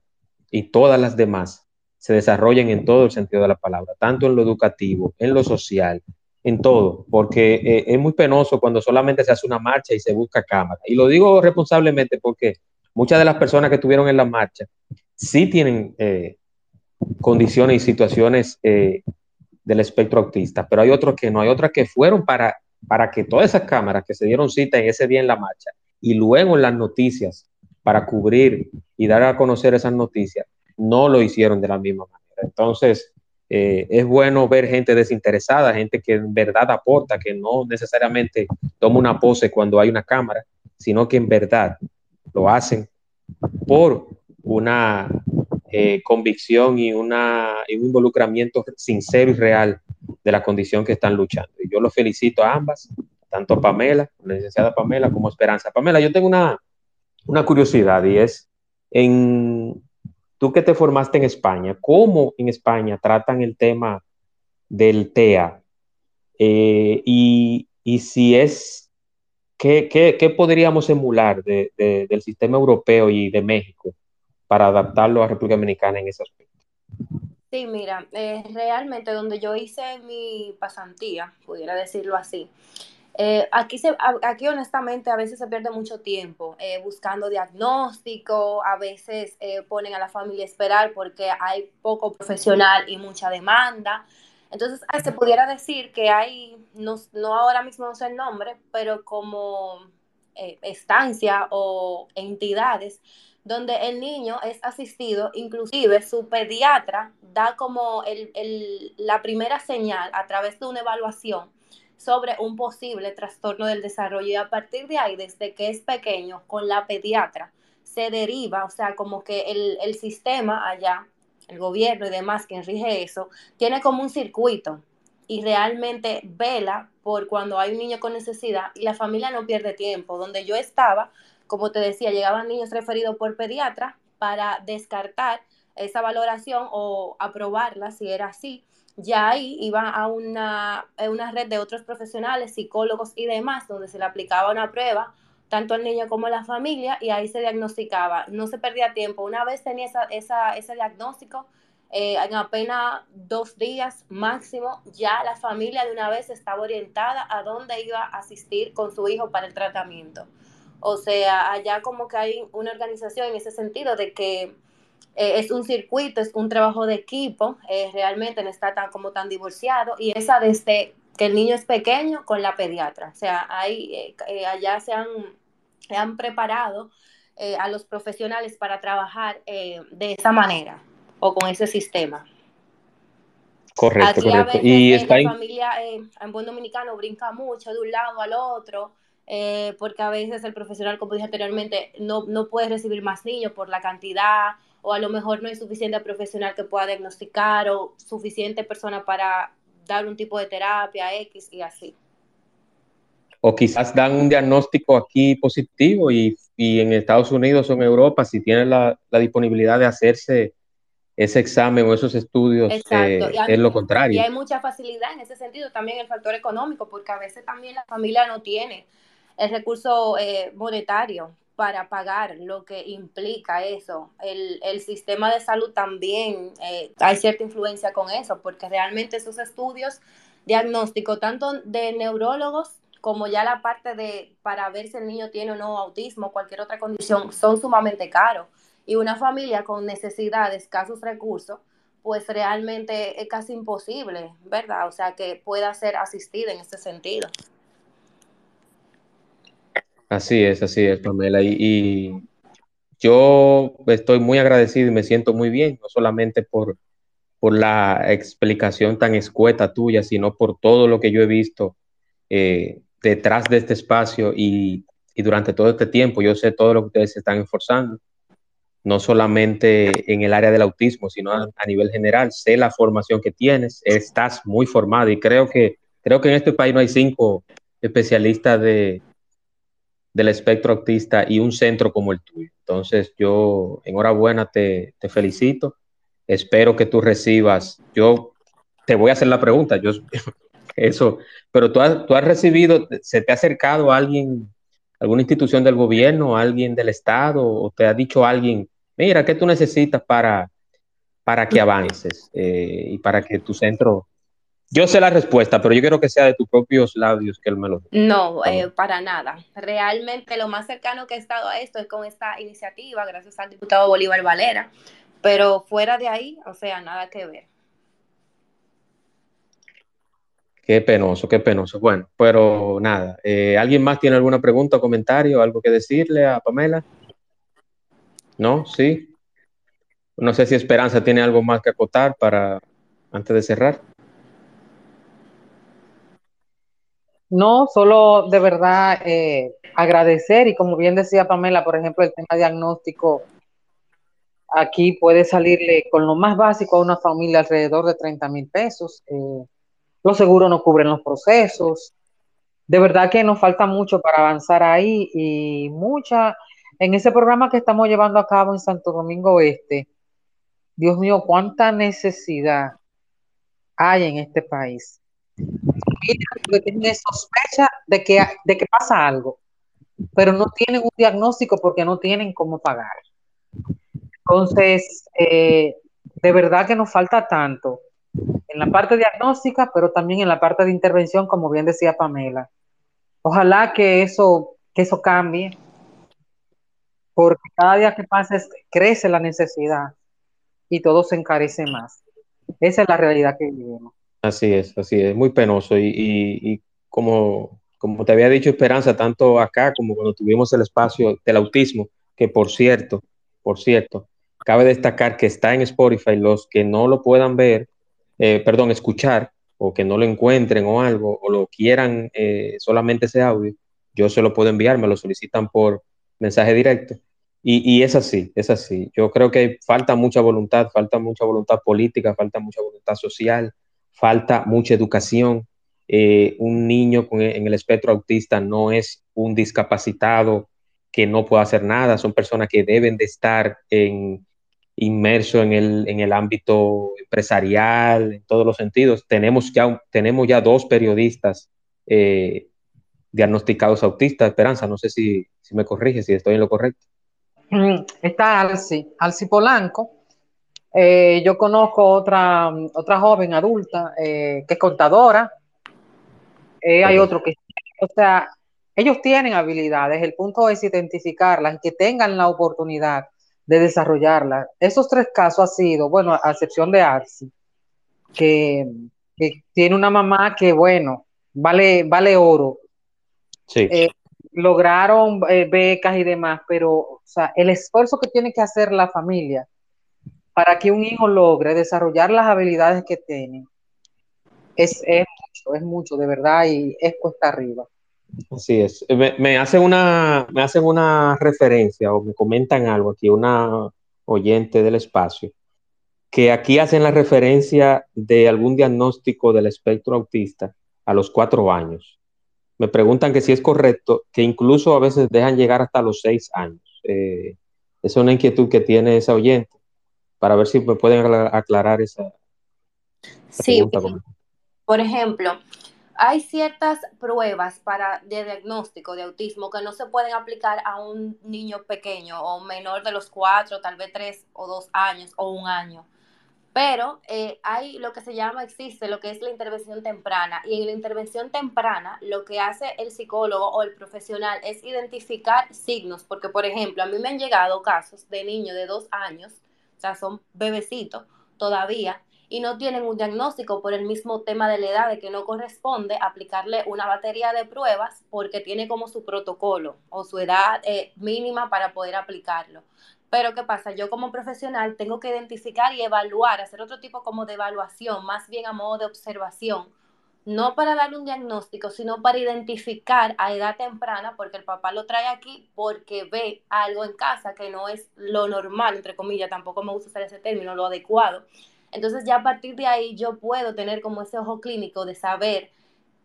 y todas las demás se desarrollen en todo el sentido de la palabra, tanto en lo educativo, en lo social, en todo, porque eh, es muy penoso cuando solamente se hace una marcha y se busca cámara. Y lo digo responsablemente porque muchas de las personas que estuvieron en la marcha sí tienen eh, condiciones y situaciones eh, del espectro autista, pero hay otros que no, hay otras que fueron para, para que todas esas cámaras que se dieron cita en ese día en la marcha y luego en las noticias para cubrir y dar a conocer esas noticias, no lo hicieron de la misma manera. Entonces, eh, es bueno ver gente desinteresada, gente que en verdad aporta, que no necesariamente toma una pose cuando hay una cámara, sino que en verdad lo hacen por una eh, convicción y, una, un involucramiento sincero y real de la condición que están luchando. Y yo los felicito a ambas, tanto a Pamela, la licenciada Pamela, como Esperanza. Pamela, yo tengo una, una curiosidad y es, en, tú que te formaste en España, ¿cómo en España tratan el tema del TEA? Eh, y, y, si es, ¿qué, qué, qué podríamos emular de, del sistema europeo y de México para adaptarlo a República Dominicana en ese aspecto? Sí, mira, eh, realmente donde yo hice mi pasantía, pudiera decirlo así, eh, aquí, se, aquí honestamente a veces se pierde mucho tiempo eh, buscando diagnóstico, a veces ponen a la familia a esperar porque hay poco profesional y mucha demanda. Entonces se pudiera decir que hay, no, no ahora mismo no sé el nombre, pero como estancia o entidades donde el niño es asistido, inclusive su pediatra da como la primera señal a través de una evaluación sobre un posible trastorno del desarrollo y a partir de ahí, desde que es pequeño, con la pediatra, se deriva, o sea, como que el, el sistema allá, el gobierno y demás que rige eso, tiene como un circuito y realmente vela por cuando hay un niño con necesidad y la familia no pierde tiempo. Donde yo estaba, como te decía, llegaban niños referidos por pediatra para descartar esa valoración o aprobarla si era así. Ya ahí iba a una, una red de otros profesionales, psicólogos y demás, donde se le aplicaba una prueba tanto al niño como a la familia y ahí se diagnosticaba. No se perdía tiempo. Una vez tenía esa, ese diagnóstico, eh, en apenas dos días máximo, ya la familia de una vez estaba orientada a dónde iba a asistir con su hijo para el tratamiento. O sea, allá como que hay una organización en ese sentido de que eh, es un circuito, es un trabajo de equipo, eh, realmente no está tan como tan divorciado y esa desde que el niño es pequeño con la pediatra. O sea, hay, eh, allá se han, se han preparado a los profesionales para trabajar de esa manera o con ese sistema. Correcto, Aquí correcto. A veces, y está la familia en buen dominicano brinca mucho de un lado al otro eh, porque a veces el profesional, como dije anteriormente, no, no puede recibir más niños por la cantidad, o a lo mejor no hay suficiente profesional que pueda diagnosticar, o suficiente persona para dar un tipo de terapia X y así. O quizás dan un diagnóstico aquí positivo y, y en Estados Unidos o en Europa, si tienen la, la disponibilidad de hacerse ese examen o esos estudios eh, es lo contrario. Y hay mucha facilidad en ese sentido, también el factor económico, porque a veces también la familia no tiene el recurso eh, monetario para pagar lo que implica eso. El, el sistema de salud también eh, hay cierta influencia con eso, porque realmente esos estudios diagnósticos, tanto de neurólogos como ya la parte de para ver si el niño tiene o no autismo cualquier otra condición, son sumamente caros. Y una familia con necesidades, escasos recursos, pues realmente es casi imposible, ¿verdad? O sea, que pueda ser asistida en ese sentido. Así es, así es, Pamela. Y, yo estoy muy agradecido y me siento muy bien, no solamente por, por la explicación tan escueta tuya, sino por todo lo que yo he visto eh, detrás de este espacio y, y, durante todo este tiempo. Yo sé todo lo que ustedes se están esforzando, no solamente en el área del autismo, sino a, nivel general. Sé la formación que tienes, estás muy formada y creo que, creo que en este país no hay cinco especialistas de del espectro autista y un centro como el tuyo. Entonces, yo, enhorabuena, te, te felicito. Espero que tú recibas. Yo te voy a hacer la pregunta, yo, *laughs* eso, pero tú has, tú has recibido, ¿se te ha acercado alguien, alguna institución del gobierno, alguien del Estado, o te ha dicho alguien, mira, ¿qué tú necesitas para, para que avances eh, y para que tu centro yo sé la respuesta, pero yo quiero que sea de tus propios labios que él me lo diga. No, eh, para nada. Realmente lo más cercano que he estado a esto es con esta iniciativa, gracias al diputado Bolívar Valera, pero fuera de ahí, o sea, nada que ver. Qué penoso, qué penoso. Bueno, pero nada. Eh, ¿Alguien más tiene alguna pregunta comentario, algo que decirle a Pamela? ¿No? ¿Sí? No sé si Esperanza tiene algo más que acotar para antes de cerrar. No, solo de verdad eh, agradecer y como bien decía Pamela, por ejemplo, el tema diagnóstico, aquí puede salirle con lo más básico a una familia alrededor de 30 mil pesos. Eh, los seguros no cubren los procesos. De verdad que nos falta mucho para avanzar ahí y mucha, en ese programa que estamos llevando a cabo en Santo Domingo Oeste, Dios mío, cuánta necesidad hay en este país que tienen sospecha de que, de que pasa algo, pero no tienen un diagnóstico porque no tienen cómo pagar. Entonces, eh, de verdad que nos falta tanto en la parte diagnóstica, pero también en la parte de intervención, como bien decía Pamela. Ojalá que eso, que eso cambie, porque cada día que pasa crece la necesidad y todo se encarece más. Esa es la realidad que vivimos. Así es, así es, muy penoso. Y, y, y, como, como te había dicho Esperanza, tanto acá como cuando tuvimos el espacio del autismo, que por cierto, por cierto, cabe destacar que está en Spotify, los que no lo puedan ver, eh, perdón, escuchar, o que no lo encuentren o algo, o lo quieran eh, solamente ese audio, yo se lo puedo enviar, me lo solicitan por mensaje directo. Y, y, es así, es así. Yo creo que falta mucha voluntad, falta mucha voluntad política, falta mucha voluntad social, falta mucha educación. Eh, un niño e, en el espectro autista no es un discapacitado que no puede hacer nada, son personas que deben de estar en, en el, en el ámbito empresarial, en todos los sentidos. Tenemos ya, tenemos ya dos periodistas eh, diagnosticados autistas, Esperanza, no sé si, si me corrige, si estoy en lo correcto. Mm, está Alci, Alci Polanco, eh, yo conozco otra, otra joven adulta eh, que es contadora. Eh, hay otro que, o sea, ellos tienen habilidades. El punto es identificarlas y que tengan la oportunidad de desarrollarlas. Esos tres casos ha sido, bueno, a excepción de Arsi, que, que, tiene una mamá que, bueno, vale, vale oro. Sí. Lograron becas y demás, pero, o sea, el esfuerzo que tiene que hacer la familia para que un hijo logre desarrollar las habilidades que tiene, es, es mucho, es mucho, de verdad, y es cuesta arriba. Así es. Me, me, hacen una, me hacen una referencia o me comentan algo aquí, una oyente del espacio, que aquí hacen la referencia de algún diagnóstico del espectro autista a los cuatro años. Me preguntan que si es correcto, que incluso a veces dejan llegar hasta los seis años. Eh, es una inquietud que tiene esa oyente, para ver si me pueden aclarar esa, esa sí, pregunta. Por ejemplo, hay ciertas pruebas para, de diagnóstico de autismo que no se pueden aplicar a un niño pequeño o menor de los cuatro, tal vez tres o dos años o un año. Pero eh, hay lo que se llama, existe lo que es la intervención temprana. Y en la intervención temprana, lo que hace el psicólogo o el profesional es identificar signos. Porque, por ejemplo, a mí me han llegado casos de niños de dos años, sea, son bebecitos todavía, y no tienen un diagnóstico por el mismo tema de la edad, de que no corresponde aplicarle una batería de pruebas porque tiene como su protocolo o su edad eh, mínima para poder aplicarlo. Pero ¿qué pasa? Yo como profesional tengo que identificar y evaluar, hacer otro tipo como de evaluación, más bien a modo de observación, no para darle un diagnóstico, sino para identificar a edad temprana, porque el papá lo trae aquí porque ve algo en casa que no es lo normal, entre comillas, tampoco me gusta usar ese término, lo adecuado. Entonces ya a partir de ahí yo puedo tener como ese ojo clínico de saber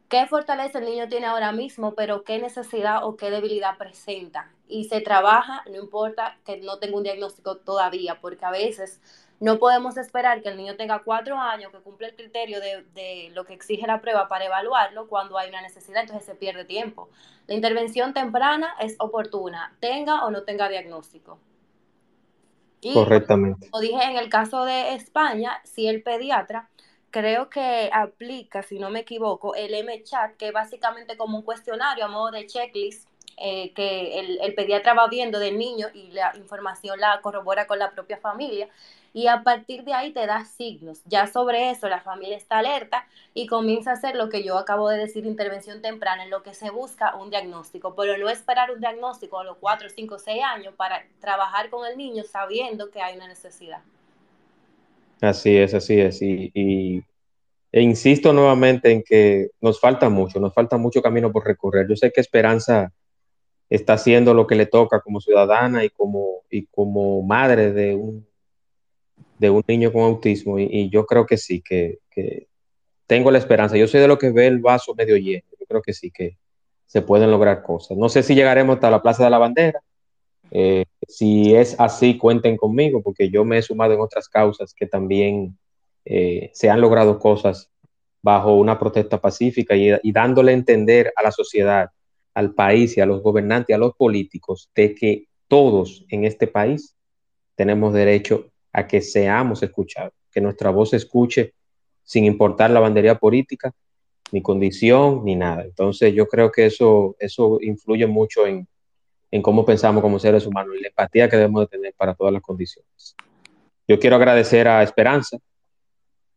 qué fortaleza el niño tiene ahora mismo, pero qué necesidad o qué debilidad presenta. Y se trabaja, no importa que no tenga un diagnóstico todavía, porque a veces no podemos esperar que el niño tenga cuatro años, que cumple el criterio de, de, lo que exige la prueba para evaluarlo cuando hay una necesidad, entonces se pierde tiempo. La intervención temprana es oportuna, tenga o no tenga diagnóstico. Correctamente. Como dije, en el caso de España, si el pediatra creo que aplica, si no me equivoco, el M-Chat, que es básicamente como un cuestionario a modo de checklist eh, que el, el, pediatra va viendo del niño y la información la corrobora con la propia familia y a partir de ahí te da signos. Ya sobre eso la familia está alerta y comienza a hacer lo que yo acabo de decir, intervención temprana, en lo que se busca un diagnóstico, pero no esperar un diagnóstico a los 4, 5, 6 años para trabajar con el niño sabiendo que hay una necesidad. Así es, así es. Y, e insisto nuevamente en que nos falta mucho, nos falta mucho camino por recorrer. Yo sé que Esperanza está haciendo lo que le toca como ciudadana y como, y como madre de un, de un niño con autismo y, yo creo que sí, que, que, tengo la esperanza. Yo soy de lo que ve el vaso medio lleno. Yo creo que sí, que se pueden lograr cosas. No sé si llegaremos hasta la Plaza de la Bandera. Eh, si es así, cuenten conmigo, porque yo me he sumado en otras causas que también eh, se han logrado cosas bajo una protesta pacífica y, y dándole a entender a la sociedad al país y a los gobernantes a los políticos de que todos en este país tenemos derecho a que seamos escuchados, que nuestra voz se escuche sin importar la bandería política, ni condición, ni nada. Entonces yo creo que eso, eso influye mucho en, en cómo pensamos como seres humanos y la empatía que debemos de tener para todas las condiciones. Yo quiero agradecer a Esperanza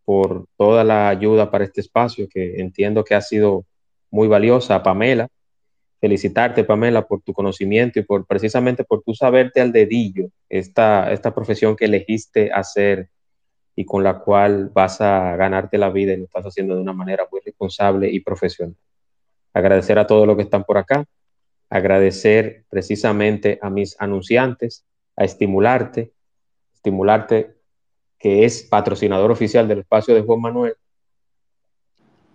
por toda la ayuda para este espacio, que entiendo que ha sido muy valiosa, a Pamela, felicitarte, Pamela, por tu conocimiento y por precisamente por tu saberte al dedillo esta, esta profesión que elegiste hacer y con la cual vas a ganarte la vida y lo estás haciendo de una manera muy responsable y profesional. Agradecer a todos los que están por acá, agradecer precisamente a mis anunciantes, a estimularte, estimularte que es patrocinador oficial del espacio de Juan Manuel,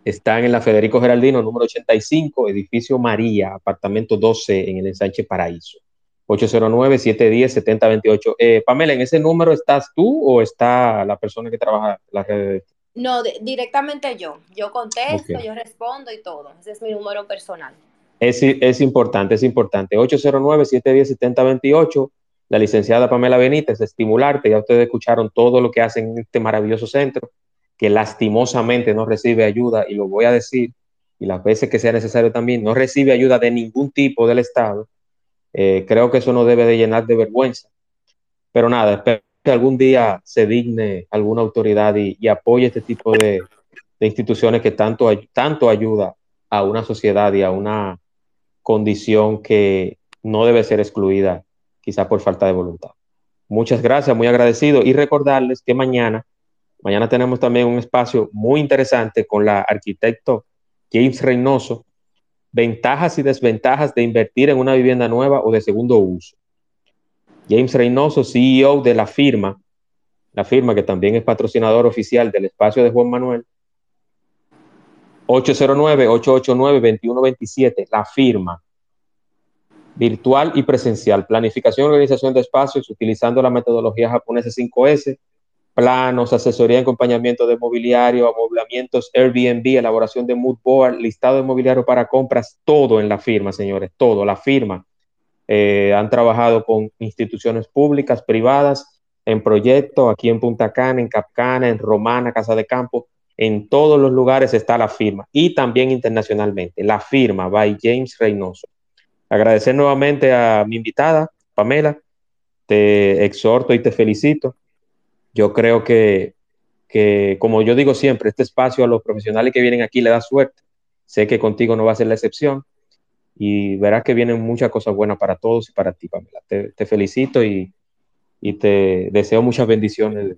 están en la Federico Geraldino, número 85, edificio María, apartamento 12 en el ensanche Paraíso. 809-710-7028. Eh, Pamela, ¿en ese número estás tú o está la persona que trabaja en la red? No, de, directamente yo. Yo contesto, okay. yo respondo y todo. Ese es mi número personal. Es, es importante, es importante. 809-710-7028. La licenciada Pamela Benítez, estimularte. Ya ustedes escucharon todo lo que hacen en este maravilloso centro que lastimosamente no recibe ayuda, y lo voy a decir, y las veces que sea necesario también, no recibe ayuda de ningún tipo del Estado, eh, creo que eso no debe de llenar de vergüenza. Pero nada, espero que algún día se digne alguna autoridad y, apoye este tipo de, de, instituciones que tanto, tanto ayuda a una sociedad y a una condición que no debe ser excluida, quizá por falta de voluntad. Muchas gracias, muy agradecido y recordarles que mañana Mañana tenemos también un espacio muy interesante con la arquitecto James Reynoso ventajas y desventajas de invertir en una vivienda nueva o de segundo uso. James Reynoso, CEO de la firma, la firma que también es patrocinador oficial del espacio de Juan Manuel, 809-889-2127, la firma. Virtual y presencial, planificación y organización de espacios utilizando la metodología japonesa 5S, planos, asesoría y acompañamiento de mobiliario, amoblamientos, Airbnb, elaboración de mood board, listado de mobiliario para compras, todo en la firma, señores, todo, la firma. Eh, han trabajado con instituciones públicas, privadas, en proyectos, aquí en Punta Cana, en Capcana, en Romana, Casa de Campo, en todos los lugares está la firma y también internacionalmente, la firma by James Reynoso. Agradecer nuevamente a mi invitada, Pamela, te exhorto y te felicito. Yo creo que, que, como yo digo siempre, este espacio a los profesionales que vienen aquí le da suerte. Sé que contigo no va a ser la excepción y verás que vienen muchas cosas buenas para todos y para ti, Pamela. Te, te felicito y, y te deseo muchas bendiciones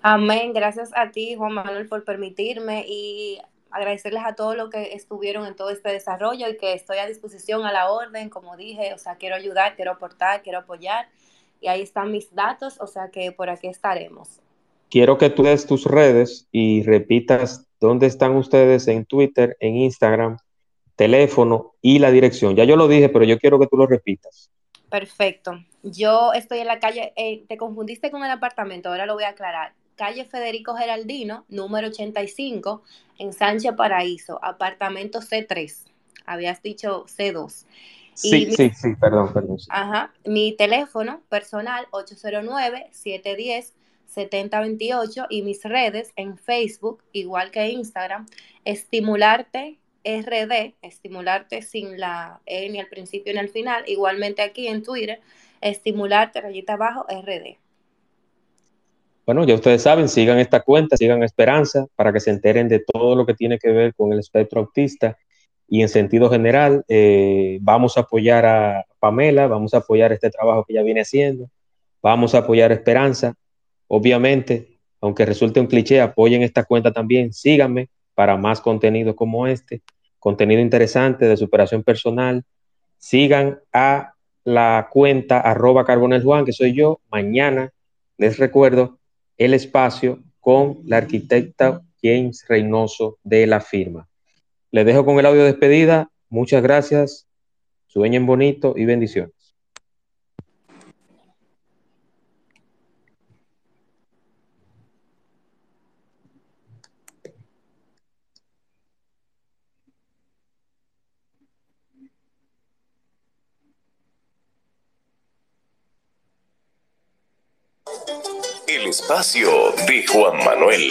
Amén. Gracias a ti, Juan Manuel, por permitirme y agradecerles a todos los que estuvieron en todo este desarrollo y que estoy a disposición a la orden, como dije, o sea, quiero ayudar, quiero aportar, quiero apoyar y ahí están mis datos, o sea que por aquí estaremos. Quiero que tú des tus redes y repitas dónde están ustedes en Twitter, en Instagram, teléfono y la dirección. Ya yo lo dije, pero yo quiero que tú lo repitas. Perfecto. Yo estoy en la calle, eh, te confundiste con el apartamento, ahora lo voy a aclarar calle Federico Geraldino, número 85, en Sánchez Paraíso, apartamento C3. Habías dicho C2. Sí, sí, sí, perdón, perdón. Ajá, mi teléfono personal 809-710-7028 y mis redes en Facebook, igual que Instagram, Estimularte RD, Estimularte sin la E ni al principio ni al final, igualmente aquí en Twitter, Estimularte rayita abajo RD. Bueno, ya ustedes saben, sigan esta cuenta, sigan Esperanza para que se enteren de todo lo que tiene que ver con el espectro autista y en sentido general eh, vamos a apoyar a Pamela, vamos a apoyar este trabajo que ella viene haciendo, vamos a apoyar a Esperanza, obviamente, aunque resulte un cliché, apoyen esta cuenta también, síganme para más contenido como este, contenido interesante de superación personal, sigan a la cuenta arroba carbonel Juan, que soy yo, mañana les recuerdo el espacio con la arquitecta James Reynoso de la firma. Les dejo con el audio de despedida. Muchas gracias. Sueñen bonito y bendiciones. espacio de Juan Manuel.